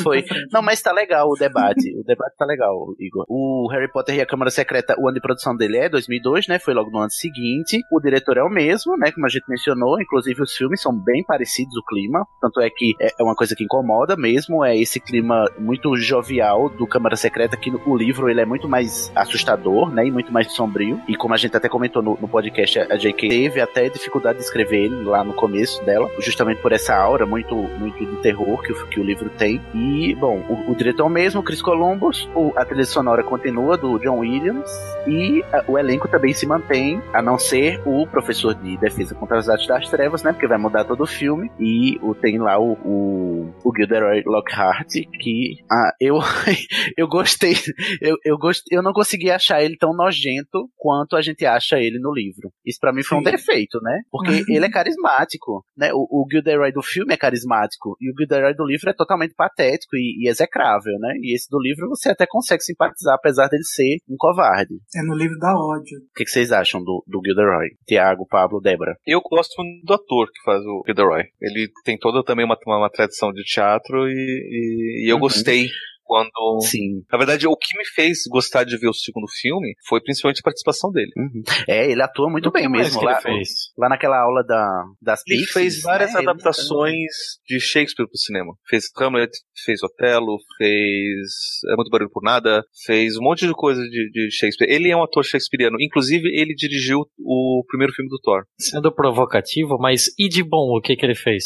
foi. Não, mas tá legal o debate. o debate tá legal, Igor. O Harry Potter e a Câmara Secreta, o ano de produção dele é 2002, né? Foi logo no ano seguinte. O diretor é o mesmo, né? Como a gente mencionou. Inclusive, os filmes são bem parecidos, o clima. Tanto é que é uma coisa que incomoda mesmo. É esse clima muito jovial do Câmara Secreta, que o livro ele é muito mais assustador, né? E muito mais sombrio. E como a gente até comentou no, no podcast, a J.K. teve até dificuldade de escrever ele lá no começo dela, justamente por essa aura muito, muito de terror que o, que o livro tem. E, bom, o, o diretor é o mesmo, Chris Columbus, o- a trilha sonora continua do John Williams e a- o elenco também se mantém, a não ser o professor de defesa contra as artes das trevas, né? Porque vai mudar todo o filme. E o, tem lá o, o, o Gilderoy Lockhart, que ah, eu, eu gostei. Eu, eu, gost, eu não consegui achar ele tão nojento quanto a gente acha ele no livro. Isso pra mim foi um Sim. defeito, né? Porque ele é carismático, né? O, o Gilderoy do filme é carismático e o Gilderoy do livro é totalmente patético e, e execrável, né? E esse do livro você até consegue simpatizar, apesar dele ser um covarde. É no livro da ódio. O que, que vocês acham do, do Gilderoy? Tiago, Pablo, Débora? Eu gosto do ator que faz o Gilderoy. Ele tem toda também uma, uma, uma tradição de teatro e, e- e eu Uhum. gostei quando. Sim. Na verdade, o que me fez gostar de ver o segundo filme foi principalmente a participação dele. Uhum. É, ele atua muito bem mesmo que ele lá, fez? lá naquela aula da, das Ele Pixies, fez várias né? Ele- adaptações de Shakespeare pro cinema. Fez Hamlet, fez Otelo, fez É Muito Barulho por Nada, fez um monte de coisa de, de Shakespeare. Ele é um ator shakespeariano. Inclusive, ele dirigiu o primeiro filme do Thor. Sendo provocativo, mas e de bom o que que ele fez?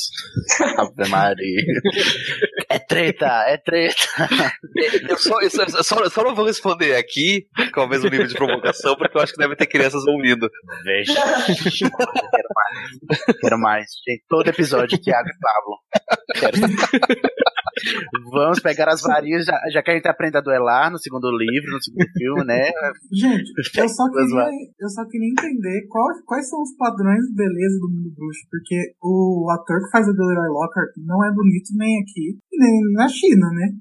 Ave Maria. é treta, é treta. Eu só, eu só, eu só, só não vou responder aqui com o mesmo nível de provocação, porque eu acho que deve ter crianças ouvindo. Veja. Quero mais. Quero mais. Gente, todo episódio, Thiago e Pablo. Quero. Vamos pegar as varinhas, já, já que a gente aprende a duelar no segundo livro, no segundo filme, né? Gente, eu só queria, eu só queria entender qual- quais são os padrões de beleza do mundo bruxo, porque o ator que faz o Gilderoy Lockhart não é bonito nem aqui, na China, né?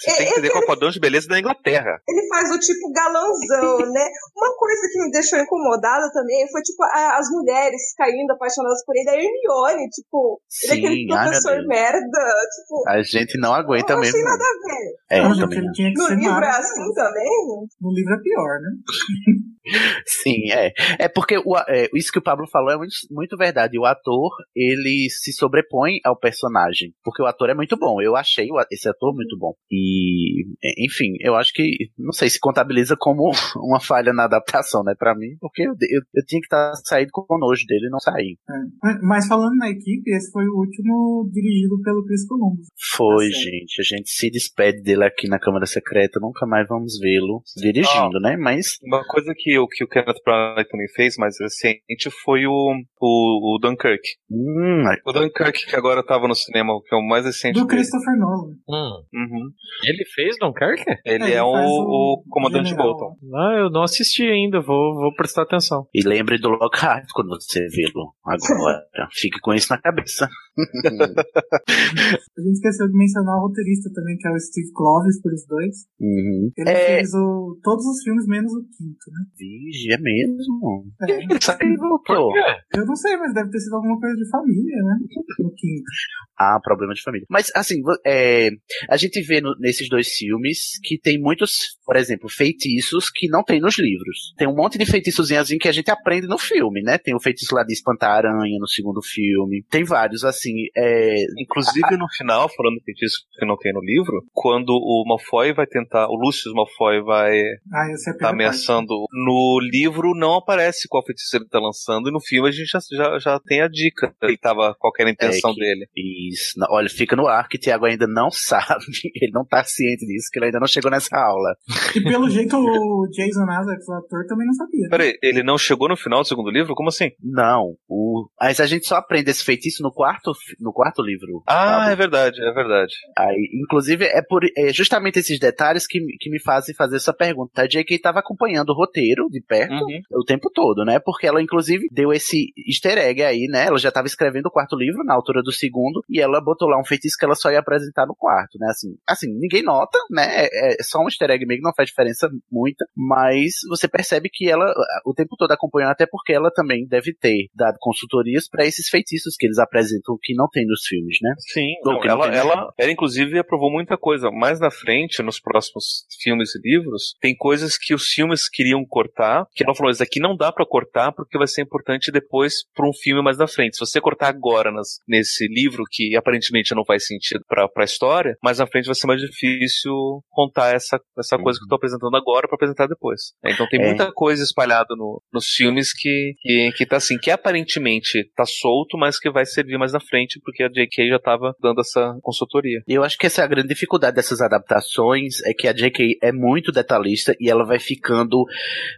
Você tem que entender qual é o padrão de beleza da Inglaterra. Ele faz o tipo galãozão, né? Uma coisa que me deixou incomodada também foi, tipo, a- as mulheres caindo apaixonadas por ele. A Hermione, tipo, ele é aquele Sim, ai, professor Deus. merda. Tipo, A gente não aguenta eu não achei mesmo. nada a ver. É, Não, eu gente, também ele não. tinha que No ser livro é maravilhoso. assim também? No livro é pior, né? Sim, é. É porque o, é, isso que o Pablo falou é muito, muito verdade. O ator, ele se sobrepõe ao personagem. Porque o ator é muito bom. Eu achei esse ator muito bom. E, enfim, eu acho que, não sei se contabiliza como uma falha na adaptação, né, pra mim. Porque eu, eu, eu tinha que estar saído com o nojo dele e não saí. É. Mas- falando na equipe, esse foi o último dirigido pelo Chris Columbus. Foi, Tá certo. gente. A gente se despede dele aqui na Câmara Secreta. Nunca mais vamos vê-lo dirigindo, né? Mas, Uma coisa que o que o Kenneth Branagh também fez, mais recente, foi o, o, o Dunkirk. Hum, O Dunkirk que agora tava no cinema, que é o mais recente Do dele. Christopher Nolan. Hum. Uhum. Ele fez Dunkirk? Ele É, é, ele o, faz o o comandante general. Bolton. Ah, eu não assisti ainda, vou, vou prestar atenção. e lembre do Lockhart quando você vê-lo agora. Fique com isso na cabeça. A gente esqueceu de mencionar o roteirista também, que é o Steve Kloves, por os dois. Uhum. Ele É. fez o, todos os filmes, menos o quinto, né? Vixe, é mesmo? É, Ele saiu e voltou. eu não sei, mas deve ter sido alguma coisa de família, né? No quinto. Ah, problema de família. Mas, assim, é, a gente vê no- nesses dois filmes que tem muitos, por exemplo, feitiços que não tem nos livros. Tem um monte de feitiçozinhos que a gente aprende no filme, né? Tem o feitiço lá de espantar a aranha no segundo filme. Tem vários, assim. É, Inclusive no final, falando disso que não tem no livro, quando o Malfoy vai tentar, o Lucius Malfoy vai Ah, é tá ameaçando. No livro não aparece qual feitiço ele tá lançando, e no filme a gente já, já, já tem a dica. Ele tava, qual que era a intenção É que- dele. isso. Olha, fica no ar que o Thiago ainda não sabe. Ele não tá ciente disso, que ele ainda não chegou nessa aula. E pelo jeito o Jason Isaacs, o ator, também não sabia. né? Peraí, ele não chegou no final do segundo livro? Como assim? Não. O... Mas a gente só aprende esse feitiço no quarto, no quarto livro. Ah, sabe? é verdade, é verdade. Aí, inclusive, é, por, é justamente esses detalhes que, me- que me fazem fazer essa pergunta. A J.K. estava acompanhando o roteiro de perto Uhum. o tempo todo, né? Porque ela, inclusive, deu esse easter egg aí, né? Ela já estava escrevendo o quarto livro na altura do segundo e ela botou lá um feitiço que ela só ia apresentar no quarto, né? Assim, assim ninguém nota, né? É, é só um easter egg meio que não faz diferença muita, mas você percebe que ela o tempo todo acompanhou, até porque ela também deve ter dado consultorias para esses feitiços que eles apresentam que não tem nos filmes, né? Sim, não, ela, tem ela, ela inclusive aprovou muita coisa. Mais na frente, nos próximos filmes e livros, tem coisas que os filmes queriam cortar, que ela falou, isso aqui não dá pra cortar porque vai ser importante depois pra um filme mais na frente. Se você cortar agora nas- nesse livro, que aparentemente não faz sentido pra, pra história, mais na frente vai ser mais difícil contar essa, essa coisa que eu tô apresentando agora pra apresentar depois. Então tem É. muita coisa espalhada no- nos filmes que, que, que tá assim, que aparentemente tá solto, mas que vai servir mais na frente, porque a J.K. já tava dando essa consultoria. E eu acho que essa é a grande dificuldade dessas adaptações, é que a J.K. é muito detalhista e ela vai ficando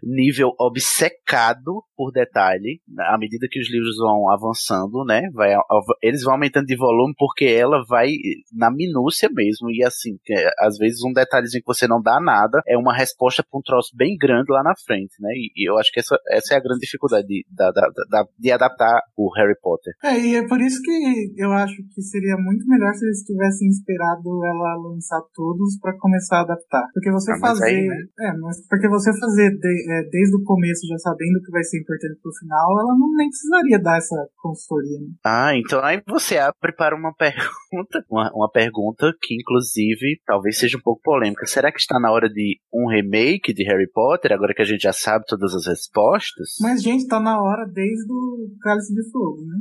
nível obcecado por detalhe, à medida que os livros vão avançando, né? Vai, eles vão aumentando de volume porque ela vai na minúcia mesmo, e assim, que às vezes um detalhezinho que você não dá nada é uma resposta pra um troço bem grande lá na frente, né? E, e eu acho que essa, essa é a grande dificuldade de, da- da- da- de adaptar o Harry Potter. É, e é por isso que eu acho que seria muito melhor se eles tivessem esperado ela lançar todos pra começar a adaptar. Porque você Ah, fazer. aí, né? É, mas porque você fazer de- é, desde o começo, já sabendo que vai ser importante pro final, ela não nem precisaria dar essa consultoria. Né? Ah, então aí você abre para uma pergunta, uma, uma pergunta que inclusive talvez seja um pouco polêmica. Será que está na hora de um remake de Harry Potter, agora que a gente já sabe todas as respostas? Mas, gente, tá na hora desde o Cálice de Fogo, né?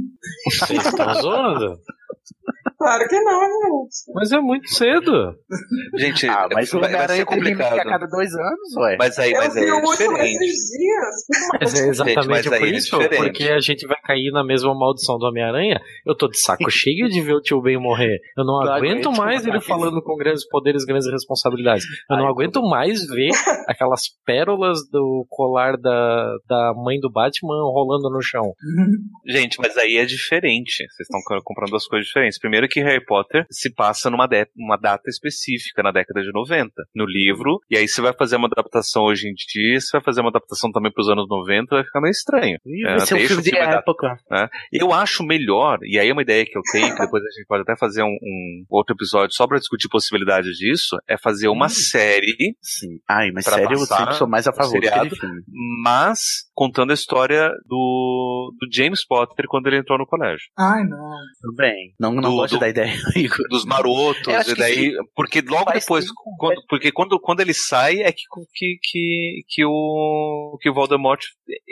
Vocês estão zoando? Claro que não, gente. Mas é muito cedo. Gente, Ah, mas o vai, vai ser Homem-Aranha complicado. a cada dois anos, ué. Mas aí, Eu mas aí vi o é diferente. dias. Mas é exatamente mas aí por é isso, diferente. porque a gente vai cair na mesma maldição do Homem-Aranha. Eu tô de saco cheio de ver o tio Ben morrer. Eu não, Não aguento aguento mais ele falando com grandes poderes, grandes responsabilidades. Eu não Ai, aguento mais ver aquelas pérolas do colar da, da mãe do Batman rolando no chão. Gente, mas aí é diferente. Vocês estão comprando duas coisas diferentes. Primeiro que Harry Potter se passa numa uma data específica, na década de 90, no livro. E aí você vai fazer uma adaptação hoje em dia, você vai fazer uma adaptação também pros anos 90, vai ficar meio estranho. Ih, É, vai ser um deixa filme de filme da- época. Eu acho melhor, e aí é uma ideia que eu tenho, que depois a gente pode até fazer um, um outro episódio só pra discutir possibilidades disso, é fazer uma série, Sim. Ai, mas Pra sério, eu sempre sou mais a favor do que de filme. mas contando a história do, do James Potter quando ele entrou no colégio. Ai, não. Tudo bem. Não, não Do- gosto do- da ideia, Igor. dos marotos, e daí. sim. Porque logo Faz depois, sim. quando, porque quando, quando ele sai, é que, que, que, que o que o Voldemort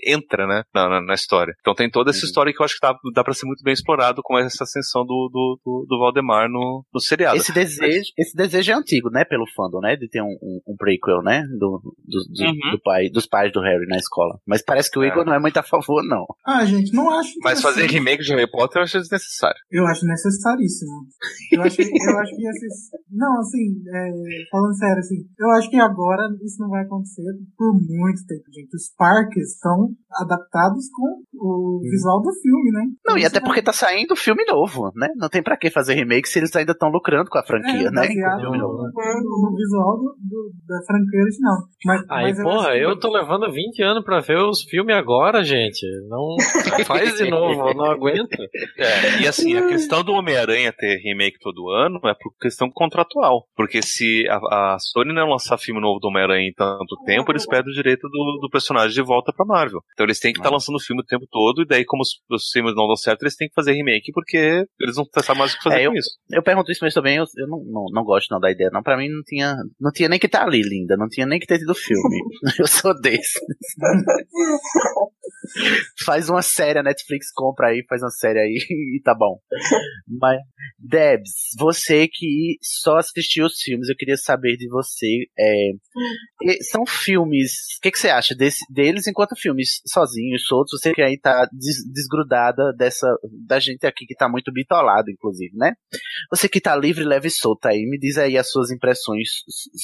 entra, né? Na, na, na história. Então tem toda essa Uhum. história que eu acho que dá, dá pra ser muito bem explorado com essa ascensão do, do, do, do Valdemar no, no seriado. Esse desejo, esse desejo é antigo, né, pelo fandom, né, de ter um, um, um prequel, né, do, do, do, Uhum. do pai, dos pais do Harry na escola. Mas parece parece que o Igor não é muito a favor, não. Ah, gente, não acho. Mas fazer remake de Harry Potter eu acho desnecessário. Eu acho necessaríssimo. Eu acho, eu acho que esses. Não, assim, é, falando sério, assim, eu acho que agora isso não vai acontecer por muito tempo, gente. Os parques estão adaptados com o visual do filme, né? Não, e Isso até vai- porque tá saindo filme novo, né? Não tem pra que fazer remake se eles ainda estão lucrando com a franquia, é, né? baseado Com filme novo. no, no visual do, do- da franquia original. Mas, Aí, mas eu porra, acho que- eu tô levando 20 anos pra ver os filmes agora, gente. Não faz de novo, eu não aguento. É, e assim, a questão do Homem-Aranha ter remake todo ano é por questão contratual. Porque se a, a Sony não lançar filme novo do Homem-Aranha em tanto tempo, eles perdem o direito do, do personagem de volta pra Marvel. Então eles têm que estar lançando filme o tempo todo, e daí, como os, os filmes não dão certo, eles têm que fazer remake, porque eles não sabem mais o que fazer É, com isso. Eu pergunto isso, mas também eu, eu não, não, não gosto não da ideia, não. Pra mim não tinha, não tinha nem que estar ali, linda. Não tinha nem que ter tido filme. eu sou desse. faz uma série, a Netflix compra aí, faz uma série aí e tá bom. Mas, Debs, você que só assistiu os filmes, eu queria saber de você. é, são filmes. O que, que você acha desse, deles enquanto filmes sozinhos, soltos? Você que aí tá des- desgrudada dessa. da gente aqui que tá muito bitolado, inclusive, né? Você que tá livre, leve e solto aí, me diz aí as suas impressões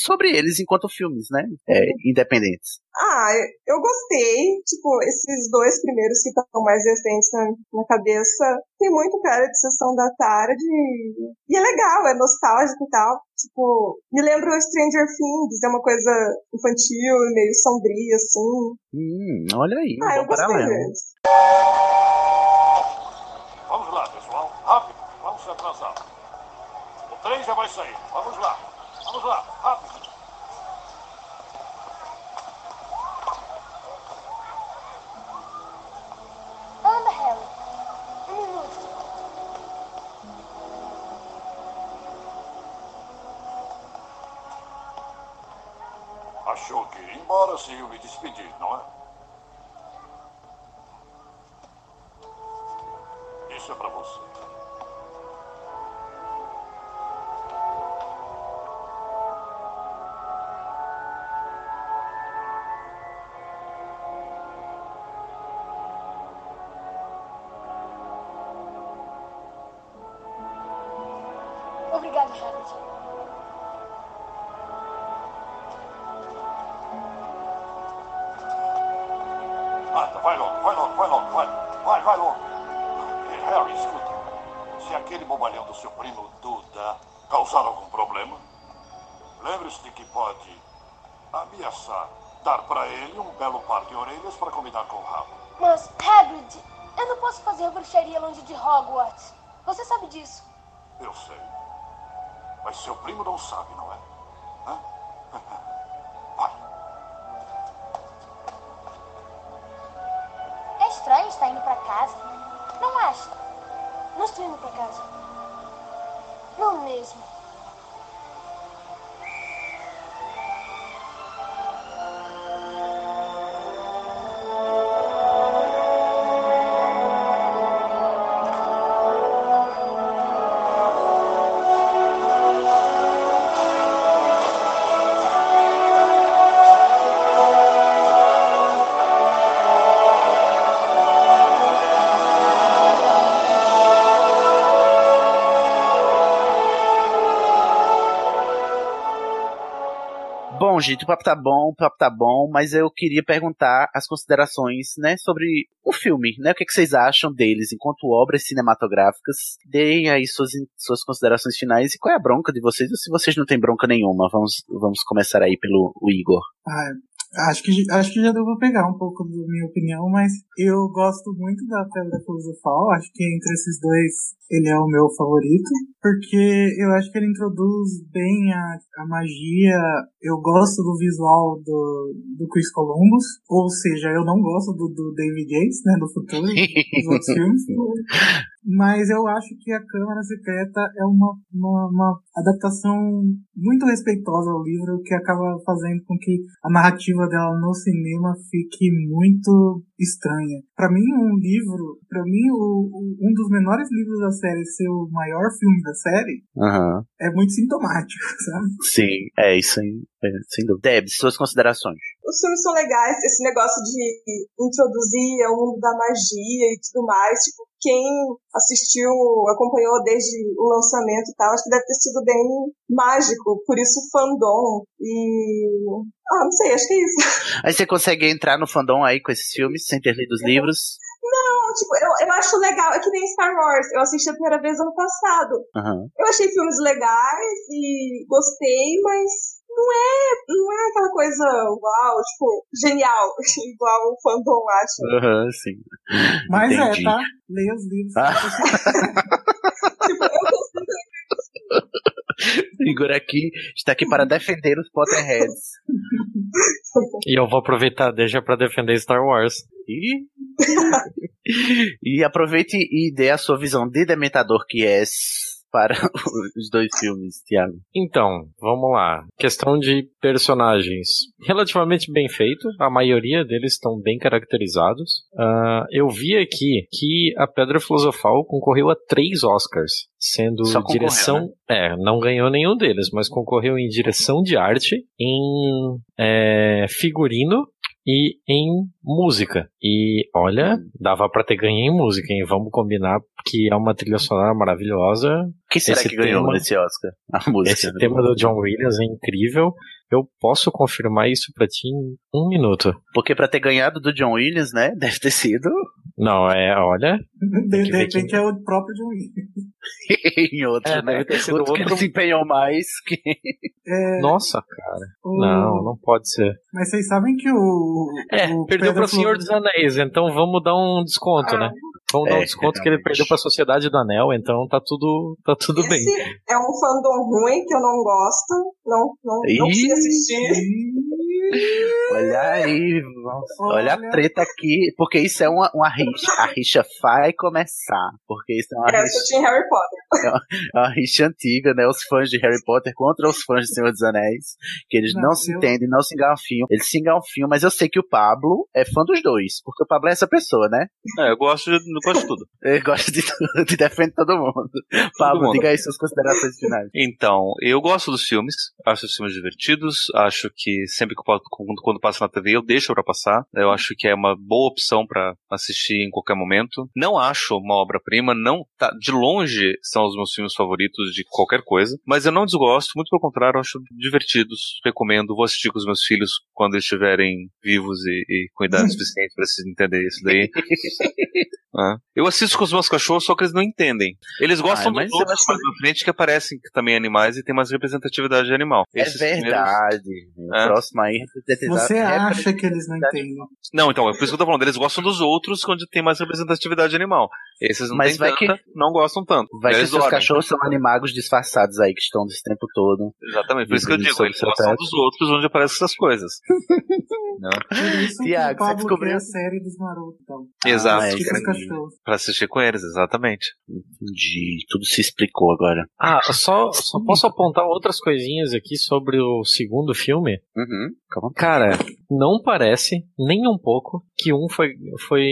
sobre eles enquanto filmes, né? É, independentes. Ah, eu gostei. Tipo, esses dois primeiros que estão mais recentes na, na cabeça, tem muito cara de sessão da tarde. E é legal, é nostálgico e tal. Tipo, me lembra o Stranger Things, é uma coisa infantil, meio sombria, assim. Hum, olha aí, Ah, um eu gostei. Vamos lá, pessoal. Rápido. Vamos se atrasar. O trem já vai sair. Vamos lá. Vamos lá. Rápido. Achou que ir embora sem eu me despedir, não é? Isso é pra você. Bom, gente, o papo tá bom, o papo tá bom, mas eu queria perguntar as considerações, né, sobre o filme, né? O que, que vocês acham deles enquanto obras cinematográficas? Deem aí suas, suas considerações finais e qual é a bronca de vocês, ou se vocês não têm bronca nenhuma. Vamos, vamos começar aí pelo Igor. Ah, acho que, acho que já pra pegar um pouco da minha opinião, mas eu gosto muito da Pedra Filosofal. Acho que entre esses dois ele é o meu favorito, porque eu acho que ele introduz bem a, a magia. Eu gosto do visual do, do Chris Columbus, ou seja, eu não gosto do, do David Yates, né, do futuro, dos outros filmes. mas eu acho que a Câmara Secreta é uma, uma, uma adaptação muito respeitosa ao livro que acaba fazendo com que a narrativa dela no cinema fique muito estranha. Para mim, um livro, para mim, o, o- um dos menores livros da série ser o maior filme da série Aham. é muito sintomático, sabe? Sim, é isso aí. É, sem dúvida. Deb, suas considerações. Os filmes são legais, esse negócio de introduzir o mundo da magia e tudo mais. Tipo, quem assistiu, acompanhou desde o lançamento e tal, acho que deve ter sido bem mágico. Por isso, fandom. E. Ah, não sei, acho que é isso. Aí você consegue entrar no fandom aí com esses filmes sem ter lido os livros? Não, tipo, eu, eu acho legal. É que nem Star Wars. Eu assisti a primeira vez ano passado. Aham. Eu achei filmes legais e gostei, mas não é, não é aquela coisa uau, tipo, genial, igual o fandom acha. Aham, sim. Mas Entendi. é, tá? Leia os livros. Ah. tipo, eu consigo Igor aqui está aqui para defender os Potterheads. E eu vou aproveitar deixa pra defender Star Wars. E, e aproveite e dê a sua visão de Dementador que és para os dois filmes, Thiago. Então, vamos lá. Questão de personagens. Relativamente bem feito. A maioria deles estão bem caracterizados. Ah, eu vi aqui que a Pedra Filosofal concorreu a três Oscars. Sendo direção. né? É, não ganhou nenhum deles, mas concorreu em direção de arte, em é, figurino e em música. E olha, dava pra ter ganho em música, hein? Vamos combinar que é uma trilha sonora maravilhosa. Quem será Esse que ganhou tema- nesse Oscar? A música. Esse tema do John Williams é incrível. Eu posso confirmar isso pra ti em um minuto. Porque pra ter ganhado do John Williams, né? Deve ter sido Não, é, olha. De, que de repente é o próprio John Williams. em outro, É, né? deve ter sido outro que outro. se empenhou mais que. É, Nossa, cara. o- Não, não pode ser. Mas vocês sabem que o. É, o perdeu Pedra pra Senhor dos Anéis, então vamos dar um desconto, né? Vamos dar um É, desconto que ele realmente. perdeu pra Sociedade do Anel, então tá tudo, tá tudo bem. Esse é um fandom ruim que eu não gosto. Não, não, não assistir. Olha aí, nossa, olha a Olha. treta aqui, porque isso é uma, uma rixa. A rixa vai começar, porque isso é uma É, eu rixa, tinha Harry Potter. é uma rixa antiga, né? Os fãs de Harry Potter contra os fãs de Senhor dos Anéis, que eles não, Não, se eu- entendem, não se engafiam. Eles se engafiam, mas eu sei que o Pablo é fã dos dois, porque o Pablo é essa pessoa, né? É, eu gosto de, eu gosto de tudo. Ele gosta de tudo e defende todo mundo. Pablo, mundo. diga aí suas considerações finais. Então, eu gosto dos filmes, acho os filmes divertidos, acho que sempre que eu, quando, quando passa na TV eu deixo pra passar. Eu acho que é uma boa opção pra assistir em qualquer momento. Não acho uma obra-prima, não tá de longe são os meus filmes favoritos de qualquer coisa, mas eu não desgosto, muito pelo contrário, eu acho divertidos, recomendo, vou assistir com os meus filhos quando eles estiverem vivos e, e com idade suficiente pra se entender isso daí. Ah. Eu assisto com os meus cachorros, só que eles não entendem. Eles gostam Ah, dos outros mais pra frente que aparecem que também animais e tem mais representatividade de animal. Esses é primeiros- verdade. O É. próximo aí Você acha que eles não entendem? Não, então, é por isso que eu tô falando. Eles gostam dos outros onde tem mais representatividade animal. Esses não Mas tem vai tanta, não gostam tanto. Vai que eles os seus dormem. cachorros são animagos disfarçados aí que estão desse tempo todo. Exatamente, por isso que eu digo, eles teto. dos outros onde aparecem essas coisas. Tiago, que você descobriu? a série dos Marotos. Então. Exato. é, Assistir com os entendi. cachorros. pra assistir com eles, exatamente. Entendi. Tudo se explicou agora. Ah, só, só posso apontar outras coisinhas aqui sobre o segundo filme. Uhum. Cara, não parece nem um pouco que um foi, foi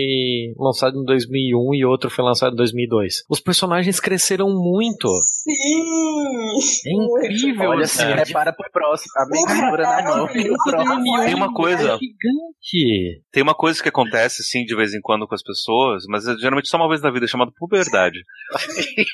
lançado em 2001 e outro foi lançado em 2002. Os personagens cresceram muito. Sim! É incrível. Olha, assim, é prepara pro próximo. A mentora na mão. próximo- Tem uma coisa, É gigante. tem uma coisa que acontece, assim, de vez em quando com as pessoas, mas é geralmente só uma vez na vida, chamada puberdade.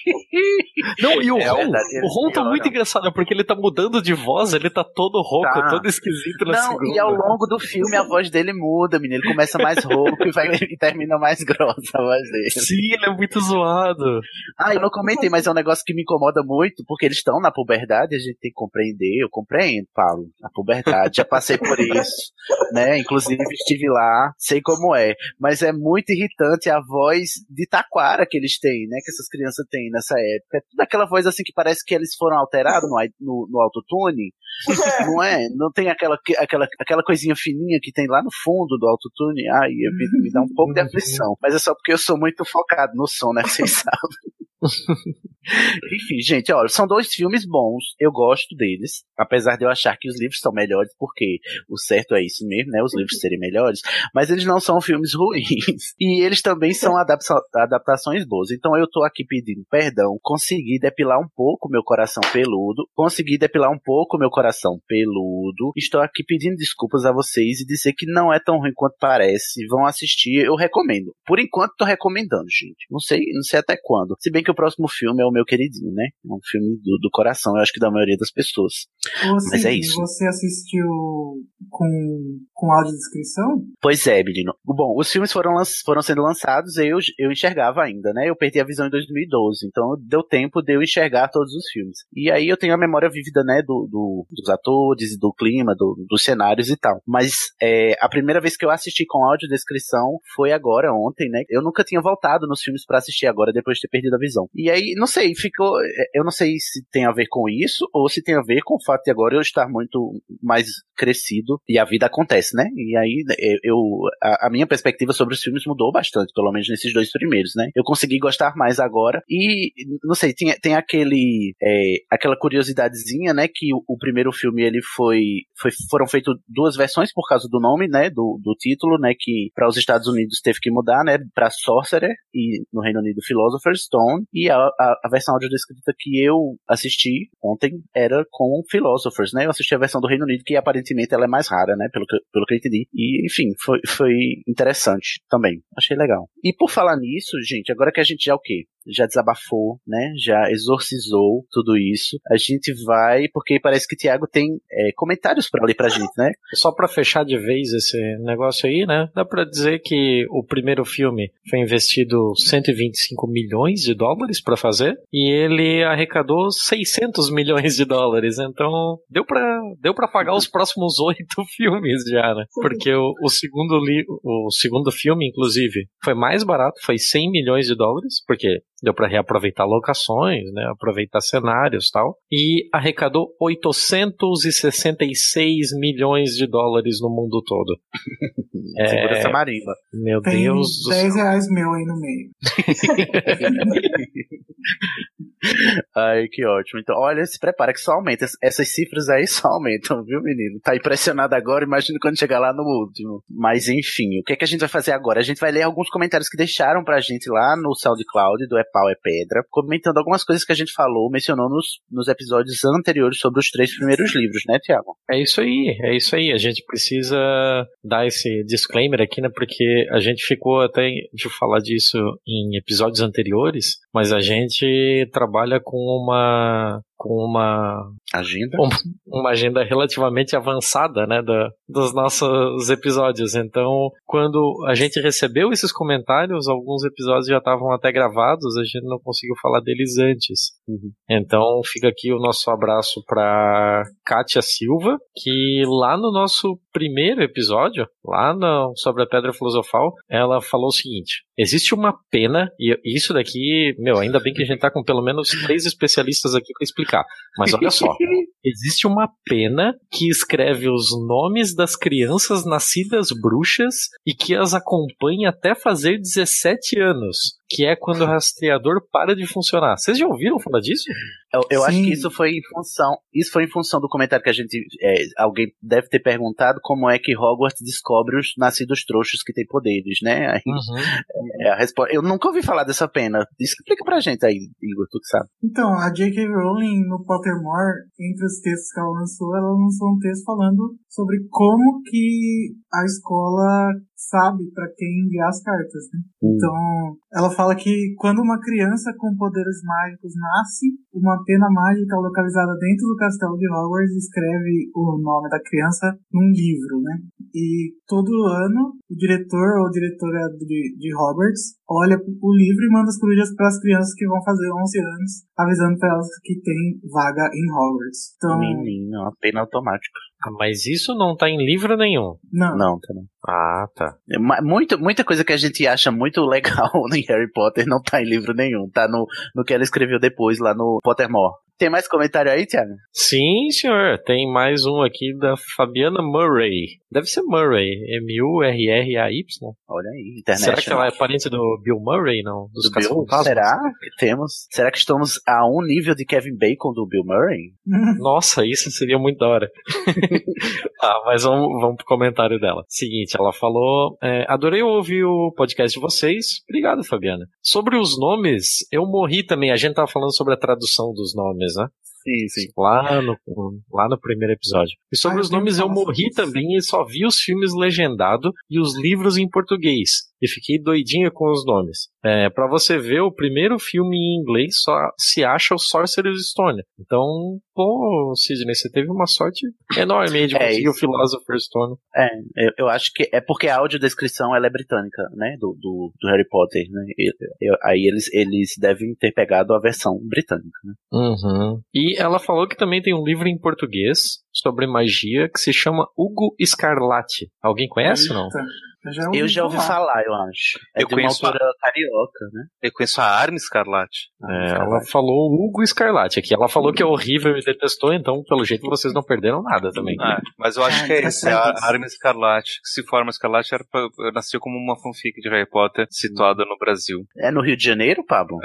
Não, e o É Ron, o Ron tá muito não. engraçado, porque ele tá mudando de voz, ele tá todo rouco, Tá. todo esquisito na Não, segunda. e ao longo do filme a voz dele muda, menino. Ele começa mais rouco e, vai, e termina mais grossa a voz dele. Sim, ele é muito zoado. Ah, eu não comentei, mas é um negócio que me incomoda muito, porque eles estão na puberdade, a gente tem que compreender, eu compreendo, Paulo, a puberdade, já passei por isso, né, inclusive estive lá, sei como é, mas é muito irritante a voz de taquara que eles têm, né, que essas crianças têm nessa época, é tudo aquela voz assim que parece que eles foram alterados no, no, no autotune, Não é? Não tem aquela, aquela, aquela coisinha fininha que tem lá no fundo do autotune. Ai, me, me dá um pouco de aflição. Mas é só porque eu sou muito focado no som, né? Vocês sabem. Enfim, gente, olha, são dois filmes bons, eu gosto deles, apesar de eu achar que os livros são melhores, porque o certo é isso mesmo, né? Os livros serem melhores, mas eles não são filmes ruins. E eles também são adapta adaptações boas. Então eu tô aqui pedindo perdão, consegui depilar um pouco meu coração peludo, consegui depilar um pouco meu coração peludo. Estou aqui pedindo desculpas a vocês e dizer que não é tão ruim quanto parece. Vão assistir, eu recomendo. Por enquanto tô recomendando, gente. Não sei, não sei até quando. Se bem que o próximo filme é o meu queridinho, né? É um filme do, do coração, eu acho que da maioria das pessoas. Mas é isso. Você assistiu com, com audiodescrição? Pois é, menino. Bom, os filmes foram, foram sendo lançados e eu, eu enxergava ainda, né? Eu perdi a visão em 2012, então deu tempo de eu enxergar todos os filmes. E aí eu tenho a memória vívida, né, do, do dos atores, do clima, do, dos cenários e tal. Mas é, a primeira vez que eu assisti com audiodescrição foi agora, ontem, né? Eu nunca tinha voltado nos filmes para assistir agora, depois de ter perdido a visão. E aí, não sei, ficou. Eu não sei se tem a ver com isso ou se tem a ver com o fato de agora eu estar muito mais crescido e a vida acontece, né? E aí eu a, a minha perspectiva sobre os filmes mudou bastante, pelo menos nesses dois primeiros, né? Eu consegui gostar mais agora e não sei, tem, tem aquele é, aquela curiosidadezinha, né? Que o, o, primeiro filme ele foi, foi foram feitas duas versões por causa do nome, né? Do, do título, né? Que para os Estados Unidos teve que mudar, né? Para Sorcerer e no Reino Unido Philosopher's Stone e a, a, a versão audiodescrita que eu assisti ontem era com Philosophers, né? Eu assisti a versão do Reino Unido, que aparentemente ela é mais rara, né? Pelo que, pelo que eu entendi. E, enfim, foi, foi interessante também. Achei legal. E por falar nisso, gente, agora que a gente já o quê? Já desabafou, né? Já exorcizou tudo isso. A gente vai, porque parece que o Thiago tem é, comentários para ler pra gente, né? Só para fechar de vez esse negócio aí, né? Dá pra dizer que o primeiro filme foi investido 125 milhões de dólares para fazer e ele arrecadou 600 milhões de dólares. Então, deu pra, deu pra pagar os próximos oito filmes já, né? Porque o, o, segundo li, o segundo filme, inclusive, foi mais barato, foi 100 milhões de dólares, porque deu para reaproveitar locações, né? Aproveitar cenários tal. E arrecadou 866 milhões de dólares no mundo todo. Segura essa marimba. Meu Tem Deus do 10 reais meu aí no meio. Ai, que ótimo. Então, olha, se prepara que só aumenta. Essas cifras aí só aumentam, viu, menino? Tá impressionado agora, imagina quando chegar lá no último. Mas enfim, o que, é que a gente vai fazer agora? A gente vai ler alguns comentários que deixaram pra gente lá no SoundCloud do É Pau é Pedra, comentando algumas coisas que a gente falou, mencionou nos, nos episódios anteriores sobre os três primeiros livros, né, Tiago? É isso aí, é isso aí. A gente precisa dar esse disclaimer aqui, né? Porque a gente ficou até de falar disso em episódios anteriores, mas a gente trabalha com uma com uma agenda? uma agenda relativamente avançada né da, dos nossos episódios. Então quando a gente recebeu esses comentários alguns episódios já estavam até gravados a gente não conseguiu falar deles antes. Uhum. então fica aqui o nosso abraço para Kátia Silva que lá no nosso primeiro episódio lá no, sobre a Pedra Filosofal ela falou o seguinte existe uma pena e isso daqui meu ainda bem que a gente tá com pelo menos três especialistas aqui para explicar mas olha só, existe uma pena que escreve os nomes das crianças nascidas bruxas e que as acompanha até fazer 17 anos que é quando o rastreador para de funcionar. Vocês já ouviram falar disso? Eu, eu acho que isso foi em função. Isso foi em função do comentário que a gente. É, alguém deve ter perguntado como é que Hogwarts descobre os nascidos trouxos que têm poderes, né? Aí, uhum. é, a resposta. Eu nunca ouvi falar dessa pena. Explica pra gente aí, Igor, tu que sabe. Então, a J.K. Rowling no Pottermore, entre os textos que ela lançou, ela lançou um texto falando sobre como que a escola sabe para quem enviar as cartas, né? Hum. Então, ela fala que quando uma criança com poderes mágicos nasce, uma pena mágica localizada dentro do castelo de Hogwarts escreve o nome da criança num livro, né? E todo ano, o diretor ou diretora de, de Hogwarts olha o livro e manda as corujas para as crianças que vão fazer 11 anos, avisando para elas que tem vaga em Hogwarts. Então, Menino, uma pena automática. Ah, mas isso não tá em livro nenhum. não, Não, tá não. Ah, tá. É, Muita, muita coisa que a gente acha muito legal em Harry Potter não tá em livro nenhum. Tá no, no que ela escreveu depois lá no Pottermore. Tem mais comentário aí, Thiago? Sim, senhor. Tem mais um aqui da Fabiana Murray. Deve ser Murray. M-U-R-R-A-Y. Olha aí, internet. Será que ela é parente do Bill Murray, não? Dos do Bill? Será que temos? Será que estamos a um nível de Kevin Bacon do Bill Murray? Nossa, isso seria muito da hora. ah, mas vamos, vamos pro comentário dela. Seguinte, ela falou: é, Adorei ouvir o podcast de vocês. Obrigado, Fabiana. Sobre os nomes, eu morri também. A gente tava falando sobre a tradução dos nomes, né? Sim, sim. Lá no, lá no primeiro episódio. E sobre Ah, os nomes eu morri também e só vi os filmes legendado e os livros em português. E fiquei doidinha com os nomes. É, para você ver, o primeiro filme em inglês só se acha o Sorcerer's Stone. Então, pô, Sidney, você teve uma sorte enorme de É conseguir o isso. Philosopher's Stone. É, eu, eu acho que é porque a audiodescrição ela é britânica, né? Do, do, do Harry Potter, né? E- eu- aí eles, eles devem ter pegado a versão britânica, né? Uhum. E ela falou que também tem um livro em português sobre magia que se chama Hugo Escarlate. Alguém conhece ou não? Eu já ouvi, Eu já ouvi falar, eu acho. É Eu de uma conheço autora carioca, né? Eu conheço a Arma Escarlate. É, ela falou Hugo Escarlate aqui. Ela falou que é horrível e detestou, então, pelo jeito, vocês não perderam nada também. Ah, mas eu acho Ah, que é tá esse, a a Arma Escarlate. Que se forma Escarlate era pra, nasceu como uma fanfic de Harry Potter situada no Brasil. É no Rio de Janeiro, Pablo?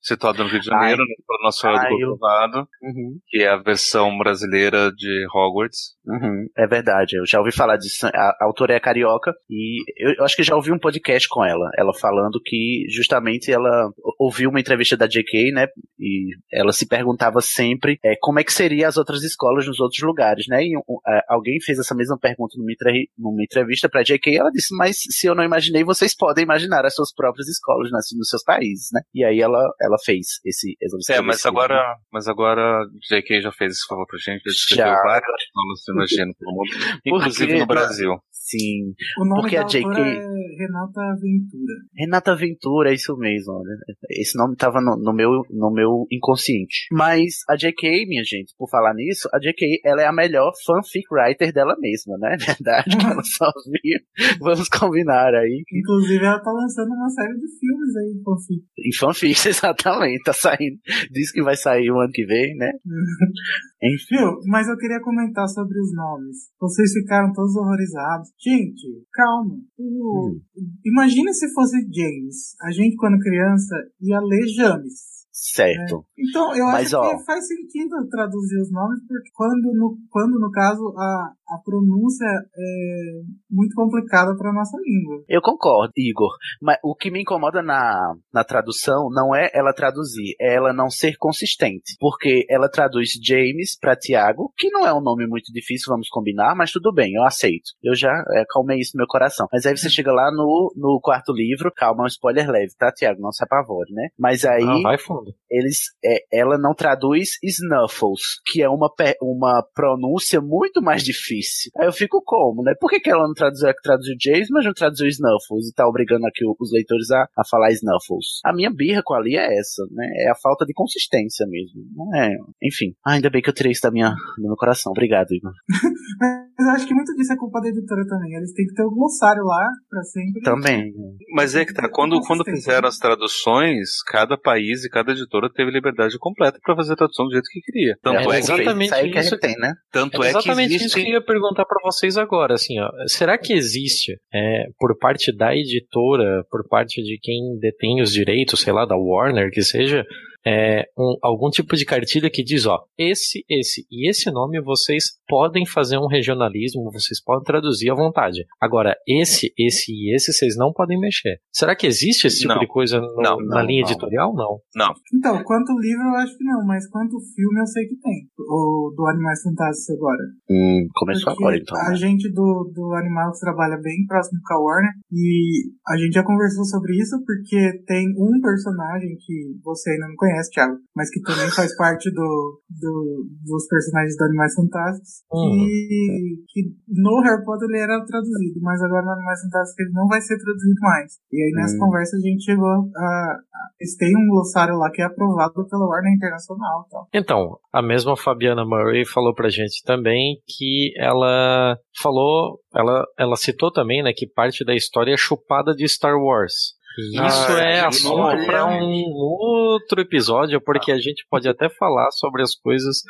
Situada no Rio de Janeiro, no Nosso Senhora do Ai, eu- Corcovado, Uhum. que é a versão brasileira de Hogwarts. Uhum, é verdade, eu já ouvi falar disso. A, a autora é carioca e eu, eu acho que já ouvi um podcast com ela. Ela falando que justamente ela ouviu uma entrevista da JK, né? E ela se perguntava sempre é, como é que seria as outras escolas nos outros lugares, né? E um, é, alguém fez essa mesma pergunta numa, numa entrevista pra JK e ela disse: Mas se eu não imaginei, vocês podem imaginar as suas próprias escolas nas, nos seus países, né? E aí ela, ela fez esse. É, mas agora, mas agora JK já fez esse favor pra gente, já descreveu Já. várias escolas nojento pelo mundo, inclusive no Brasil. Sim. O nome Porque da a JK é Renata Ventura. Renata Ventura, é isso mesmo. olha. Esse nome tava no, no meu, no meu inconsciente. Mas a J.K., minha gente, por falar nisso, a J.K., ela é a melhor fanfic writer dela mesma, né? É verdade que ela só viu. Vamos combinar aí. Inclusive, ela tá lançando uma série de filmes aí, fanfic. Em fanfics, exatamente. Tá saindo. Diz que vai sair o ano que vem, né? Enfim. Viu? Mas eu queria comentar sobre os nomes. Vocês ficaram todos horrorizados. Gente, calma. O- Imagina se fosse James. A gente, quando criança, ia ler James. Certo. Então, eu Mas, acho ó. que faz sentido traduzir os nomes, porque quando, no, quando no caso, a, a pronúncia é muito complicada para nossa língua. Eu concordo, Igor. Mas o que me incomoda na, na tradução não é ela traduzir, é ela não ser consistente. Porque ela traduz James pra Tiago, que não é um nome muito difícil, vamos combinar, mas tudo bem, eu aceito. Eu já é, calmei isso no meu coração. Mas aí você chega lá no, no quarto livro, calma, é um spoiler leve, tá, Tiago? Não se apavore, né? Mas aí Ah, vai fundo. Eles, é, ela não traduz Snuffles, que é uma, uma pronúncia muito mais difícil. Aí eu fico como, né? Por que, que ela não traduziu, é que traduziu James, mas não traduziu Snuffles e tá obrigando aqui os leitores a, a falar Snuffles? A minha birra com a é essa, né? É a falta de consistência mesmo. Não é. Enfim. Ah, ainda bem que eu tirei isso da minha, do meu coração. Obrigado, Igor. Mas eu acho que muito disso é culpa da editora também. Eles têm que ter o glossário lá pra sempre. Também. Mas é que tá, quando, quando fizeram as traduções, cada país e cada editora teve liberdade completa pra fazer a tradução do jeito que queria. Tanto É é, que, exatamente isso aí que a isso gente tem, né? tanto É é que exatamente isso que eu existe. ia perguntar pra vocês agora, assim, ó. Será que existe, é, por parte da editora, por parte de quem detém os direitos, sei lá, da Warner, que seja, é, um- algum tipo de cartilha que diz, ó, esse, esse e esse nome vocês podem fazer um regionalismo, vocês podem traduzir à vontade. Agora, esse, esse e esse vocês não podem mexer. Será que existe esse tipo Não. de coisa no- Não, na não, linha não. editorial? Não. Então, quanto livro eu acho que não, mas quanto filme eu sei que tem. O do Animais Fantásticos agora. Hum, começou Porque agora, então. A né? gente do, do Animal trabalha bem próximo com a Warner e a gente já conversou sobre isso porque tem um personagem que você ainda não conhece, Thiago, mas que também faz parte do, do- dos personagens do Animais Fantásticos Uhum. que, que no Harry Potter ele era traduzido, mas agora no Animais Fantásticos ele não vai ser traduzido mais. E aí nessa Hum. conversa a gente chegou a, Eles têm um glossário lá que é aprovado pela Warner Internacional tal. Então, a mesma Fabiana Murray falou pra gente também que ela falou, ela, ela citou também, né, que parte da história é chupada de Star Wars. Isso Ah, é assunto para um outro episódio, porque a gente pode até falar sobre as coisas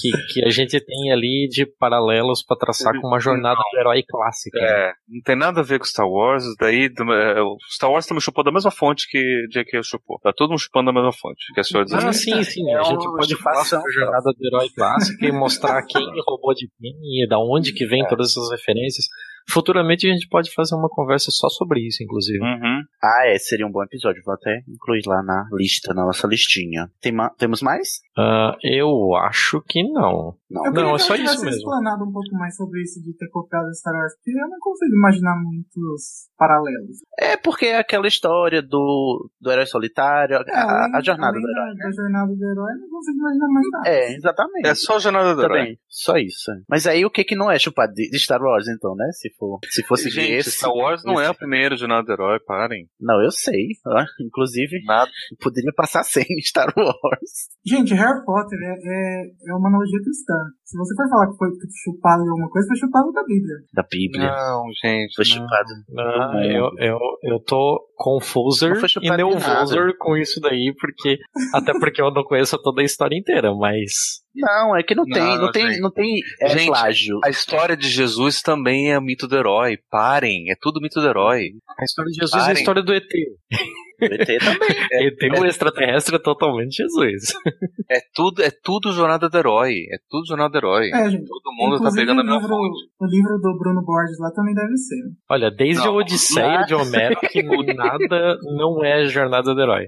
que, que a gente tem ali de paralelos para traçar com uma jornada do herói clássica. É, não tem nada a ver com Star Wars, daí é, o Star Wars também chupou da mesma fonte que J.K. chupou. Tá todo mundo chupando da mesma fonte, que é Senhor dos Ah, sim, sim. É A gente pode falar sobre a jornada do herói clássico e mostrar quem roubou de quem e da onde que vem todas essas referências. Futuramente a gente pode fazer uma conversa só sobre isso, inclusive. Uhum. Ah, é, seria um bom episódio. Vou até incluir lá na lista, na nossa listinha. Tem ma- temos mais? Ah, eu acho que não. Não. Eu Não, é que só isso mesmo. explanado um pouco mais sobre isso de ter copiado Star Wars, porque eu não consigo imaginar muitos paralelos. É porque é aquela história do, do herói solitário, a, É, além- a jornada do herói. da, da jornada do herói, eu não consigo imaginar mais nada. É, exatamente. É só a jornada do herói. Também, só isso. Mas aí o que que não é chupado de, de Star Wars, então, né? Se for, se fosse Gente, esse. Star Wars não é esse- a primeira jornada do herói, parem. Não, eu sei. ó. Inclusive, Nada. poderia passar sem Star Wars. Gente, Harry Potter é, é, é uma analogia cristã. Se você for falar que foi chupado de alguma coisa, foi chupado da Bíblia. Da Bíblia. Não, gente. Foi não. chupado. Do eu, eu, eu tô confuser Não foi e nervoser com isso daí, porque até porque eu não conheço toda a história inteira, mas Não, é que não, Não, tem, não tem, gente. não tem é, Gente, plágio. A história de Jesus também é mito do herói. Parem, é tudo mito do herói. a história de Jesus é a Parem. história do ET. O ET também. ET, o extraterrestre é totalmente Jesus. É tudo, é tudo jornada do herói. É tudo jornada do herói. É, gente. Todo mundo tá pegando a fonte. o livro do Bruno Borges lá também deve ser. Olha, desde Não, a Odisseia mas- de Homero, que nada não é jornada do herói.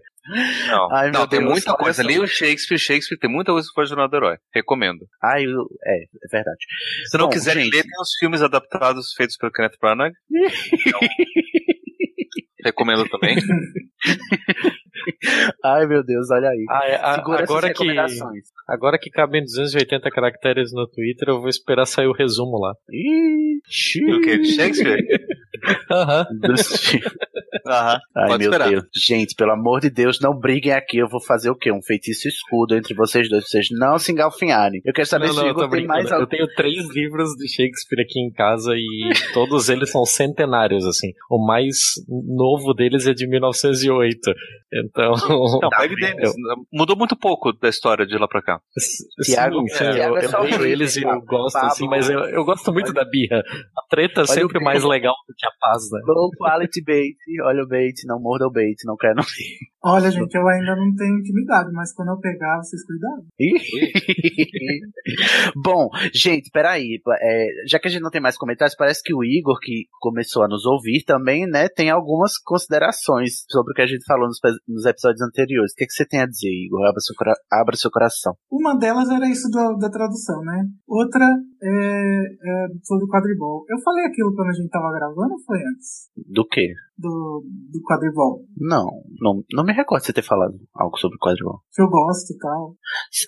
Não, Ai, não tem Deus, muita coisa. Leia o Shakespeare, Shakespeare tem muita coisa que foi jornada do herói. Recomendo. Ai, eu- é, é verdade. Se não Bom, quiser gente. ler, tem os filmes adaptados feitos pelo Kenneth Branagh. Recomendo também. Ai, meu Deus, olha aí. Ah, é, a- Segura essas agora, que, recomendações. agora que cabem 280 caracteres no Twitter, eu vou esperar sair o resumo lá. Ih, o que? Shakespeare? Aham. Aham. Ai, Pode meu esperar. Deus. Gente, pelo amor de Deus, não briguem aqui. Eu vou fazer o quê? Um feitiço escudo entre vocês dois. Vocês não se engalfinharem. Eu quero saber Não, se não, eu tem mais Eu algo. tenho três livros de Shakespeare aqui em casa e todos eles são centenários, assim. O mais novo deles é de 1908. Então. Não, pegue deles. Mudou muito pouco da história de lá pra cá. Tiago- sim, eu, é eu leio o eles e eu Pablo. gosto, assim, mas eu, eu gosto muito da birra. A treta é Olha sempre mais legal do que a paz, né? Low quality bait. Olha o bait. Não morda o bait. Não quero não. Olha, gente, eu ainda não tenho intimidade, mas quando eu pegar, vocês cuidado. Bom, gente, peraí. É, já que a gente não tem mais comentários, parece que o Igor, que começou a nos ouvir também, né, tem algumas considerações sobre o que a gente falou nos, nos episódios anteriores. O que, que você tem a dizer, Igor? Abra seu, abra seu coração. Uma delas era isso do- da tradução, né? Outra é, é sobre o quadribol. Eu falei aquilo quando a gente tava gravando ou foi antes? Do quê? Do, do quadribol. Não, não, não me recordo de você ter falado algo sobre o quadribol. Que eu gosto e tal.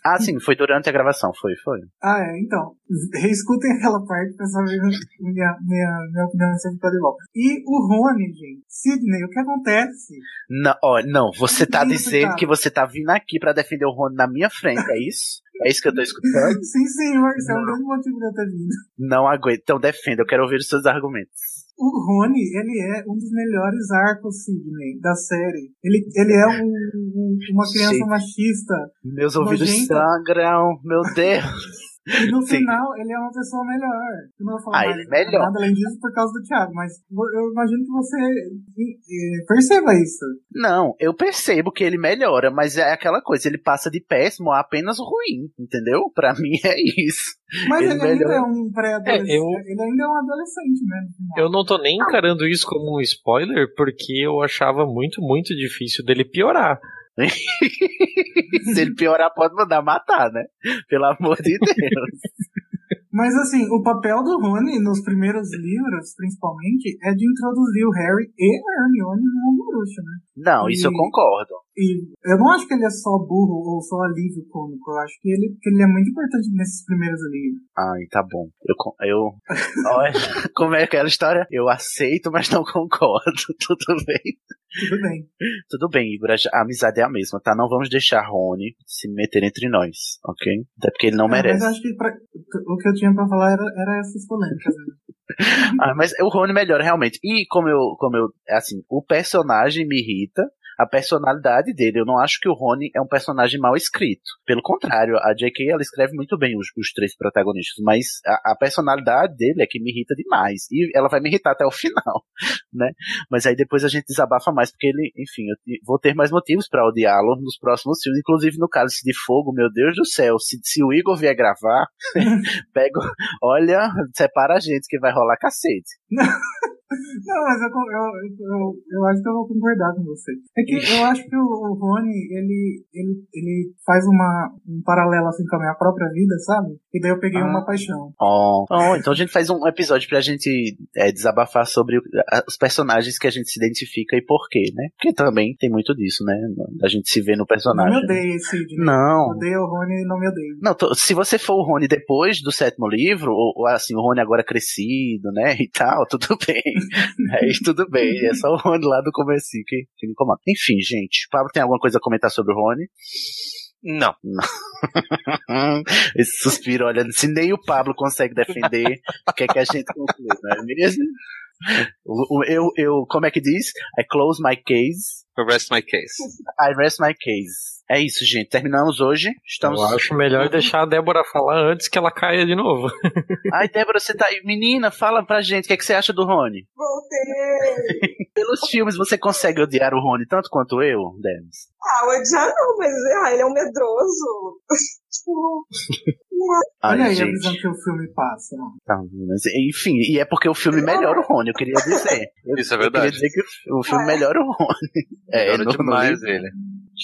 Ah, sim, foi durante a gravação, foi, foi. Ah, é, então. Reescutem aquela parte pra saber minha, minha, minha opinião sobre o quadribol. E o Rony, gente. Sidney, o que acontece? Não, ó, não, você tá Isso, dizendo cara. que você tá vindo aqui pra defender o Rony na minha frente, é isso? É isso que eu tô escutando? Sim, senhor. Isso é um grande motivo de eu ter vindo. Não aguento. Então defenda, eu quero ouvir os seus argumentos. O Rony, ele é um dos melhores arcos, Sidney, da série. Ele, ele é um, um- uma criança Gente. machista. Meus ouvidos Nojenta. sangram, meu Deus. E no Sim. final, ele é uma pessoa melhor. Eu não vou falar Ah, mais ele é melhor. nada além disso por causa do Thiago, mas eu imagino que você perceba isso. Não, eu percebo que ele melhora, mas é aquela coisa, ele passa de péssimo a apenas ruim, entendeu? Pra mim é isso. Mas Ele ele, ainda é um pré-adolescente. É, eu- Ele ainda é um adolescente, né? Eu não tô nem encarando isso como um spoiler, porque eu achava muito, muito difícil dele piorar. Se ele piorar, pode mandar matar, né? Pelo amor de Deus. Mas assim, o papel do Rony nos primeiros livros, principalmente, é de introduzir o Harry e a Hermione no mundo bruxo, né? Não, isso eu E- concordo. E eu não acho que ele é só burro ou só alívio cômico. Eu acho que ele, que ele é muito importante nesses primeiros livros. Ai, tá bom. Eu. con- eu olha, como é aquela história? Eu aceito, mas não concordo. Tudo bem. Tudo bem. Tudo bem, Igor. A amizade é a mesma, tá? Não vamos deixar Rony se meter entre nós, ok? Até porque ele não É, mas merece. eu acho que pra- o que eu tinha pra falar era, era essas polêmicas. né? Ah, mas o Rony melhora realmente. E como eu, como eu, assim, o personagem me irrita, a personalidade dele. Eu não acho que o Rony é um personagem mal escrito. Pelo contrário, a J.K. ela escreve muito bem os, os três protagonistas, mas a, a personalidade dele é que me irrita demais. E ela vai me irritar até o final, né? Mas aí depois a gente desabafa mais, porque ele, enfim, eu vou ter mais motivos pra odiá-lo nos próximos filmes, inclusive no Cálice de Fogo, meu Deus do céu, se, se o Igor vier gravar, pega, olha, separa a gente que vai rolar cacete. Não, mas eu, eu, eu, eu acho que eu vou concordar com você. É que eu acho que o, o Rony, ele, ele, ele faz uma, um paralelo assim com a minha própria vida, sabe? E daí eu peguei Ah. uma paixão. Oh, oh, então a gente faz um episódio pra gente é, desabafar sobre os personagens que a gente se identifica e por quê, né? Porque também tem muito disso, né? A gente se vê no Não personagem. me odeie, Sidney. Não. Odeio o Rony e não me odeie. Não, tô- se você for o Rony depois do sétimo livro, ou, ou assim, o Rony agora crescido, né, e tal, tudo bem. Aí tudo bem, é só o Rony lá do comecinho que, que me incomoda. Enfim, gente, Pablo tem alguma coisa a comentar sobre o Rony? Não. Esse suspiro, olha, se nem o Pablo consegue defender, o que é que a gente conclui, não é mesmo? Eu, eu, como é que diz? I close my case, I rest my case. I rest my case. É isso, gente. Terminamos hoje. Estamos. Eu acho melhor deixar a Débora falar antes que ela caia de novo. Ai, Débora, você tá aí. Menina, fala pra gente o que, é que você acha do Rony. Voltei. Pelos filmes, você consegue odiar o Rony tanto quanto eu, Denis? Ah, odiar não, mas ah, ele é um medroso. tipo. Olha aí a visão que o filme passa. Tá, mas, enfim, e é porque o filme melhora o Rony, eu queria dizer. Eu, Isso é eu queria verdade. dizer que o, filme melhora o Rony. É, Melhora no demais ele.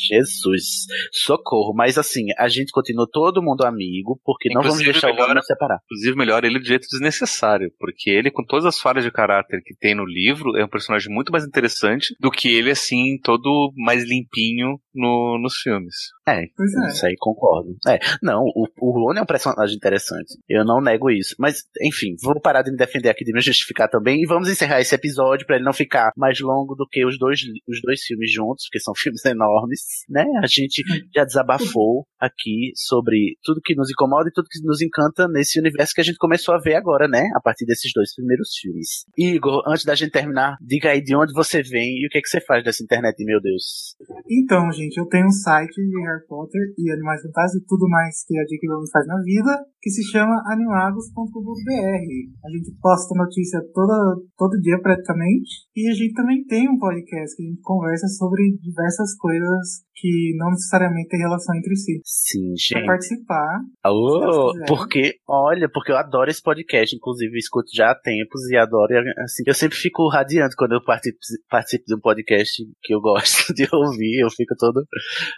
Jesus, socorro. Mas assim, a gente continua todo mundo amigo, porque não vamos Inclusive, deixar o Rony melhora- nos separar. Inclusive, melhora ele de jeito desnecessário, porque ele, com todas as falhas de caráter que tem no livro, é um personagem muito mais interessante do que ele, assim, todo mais limpinho no- nos filmes. É, Pois é. isso aí concordo. É, não, o, o Rony é um personagem interessante. Eu não nego isso. Mas, enfim, vou parar de me defender aqui, de me justificar também. E vamos encerrar esse episódio pra ele não ficar mais longo do que os dois, os dois filmes juntos, porque são filmes enormes, né? A gente já desabafou aqui sobre tudo que nos incomoda e tudo que nos encanta nesse universo que a gente começou a ver agora, né? A partir desses dois primeiros filmes. Igor, antes da gente terminar, diga aí de onde você vem e o que, é que você faz dessa internet, meu Deus. Então, gente, eu tenho um site de Harry Potter e Animais Fantásticos e tudo mais que a J.K. Rowling faz na vida, que se chama animagos.com.br. A gente posta notícia toda, todo dia praticamente. E a gente também tem um podcast que a gente conversa sobre diversas coisas que não necessariamente têm relação entre si. Sim, Pra gente. participar, Oh, porque, olha, porque eu adoro esse podcast, inclusive escuto já há tempos e adoro, assim, eu sempre fico radiante quando eu participo, participo de um podcast que eu gosto de ouvir, eu fico todo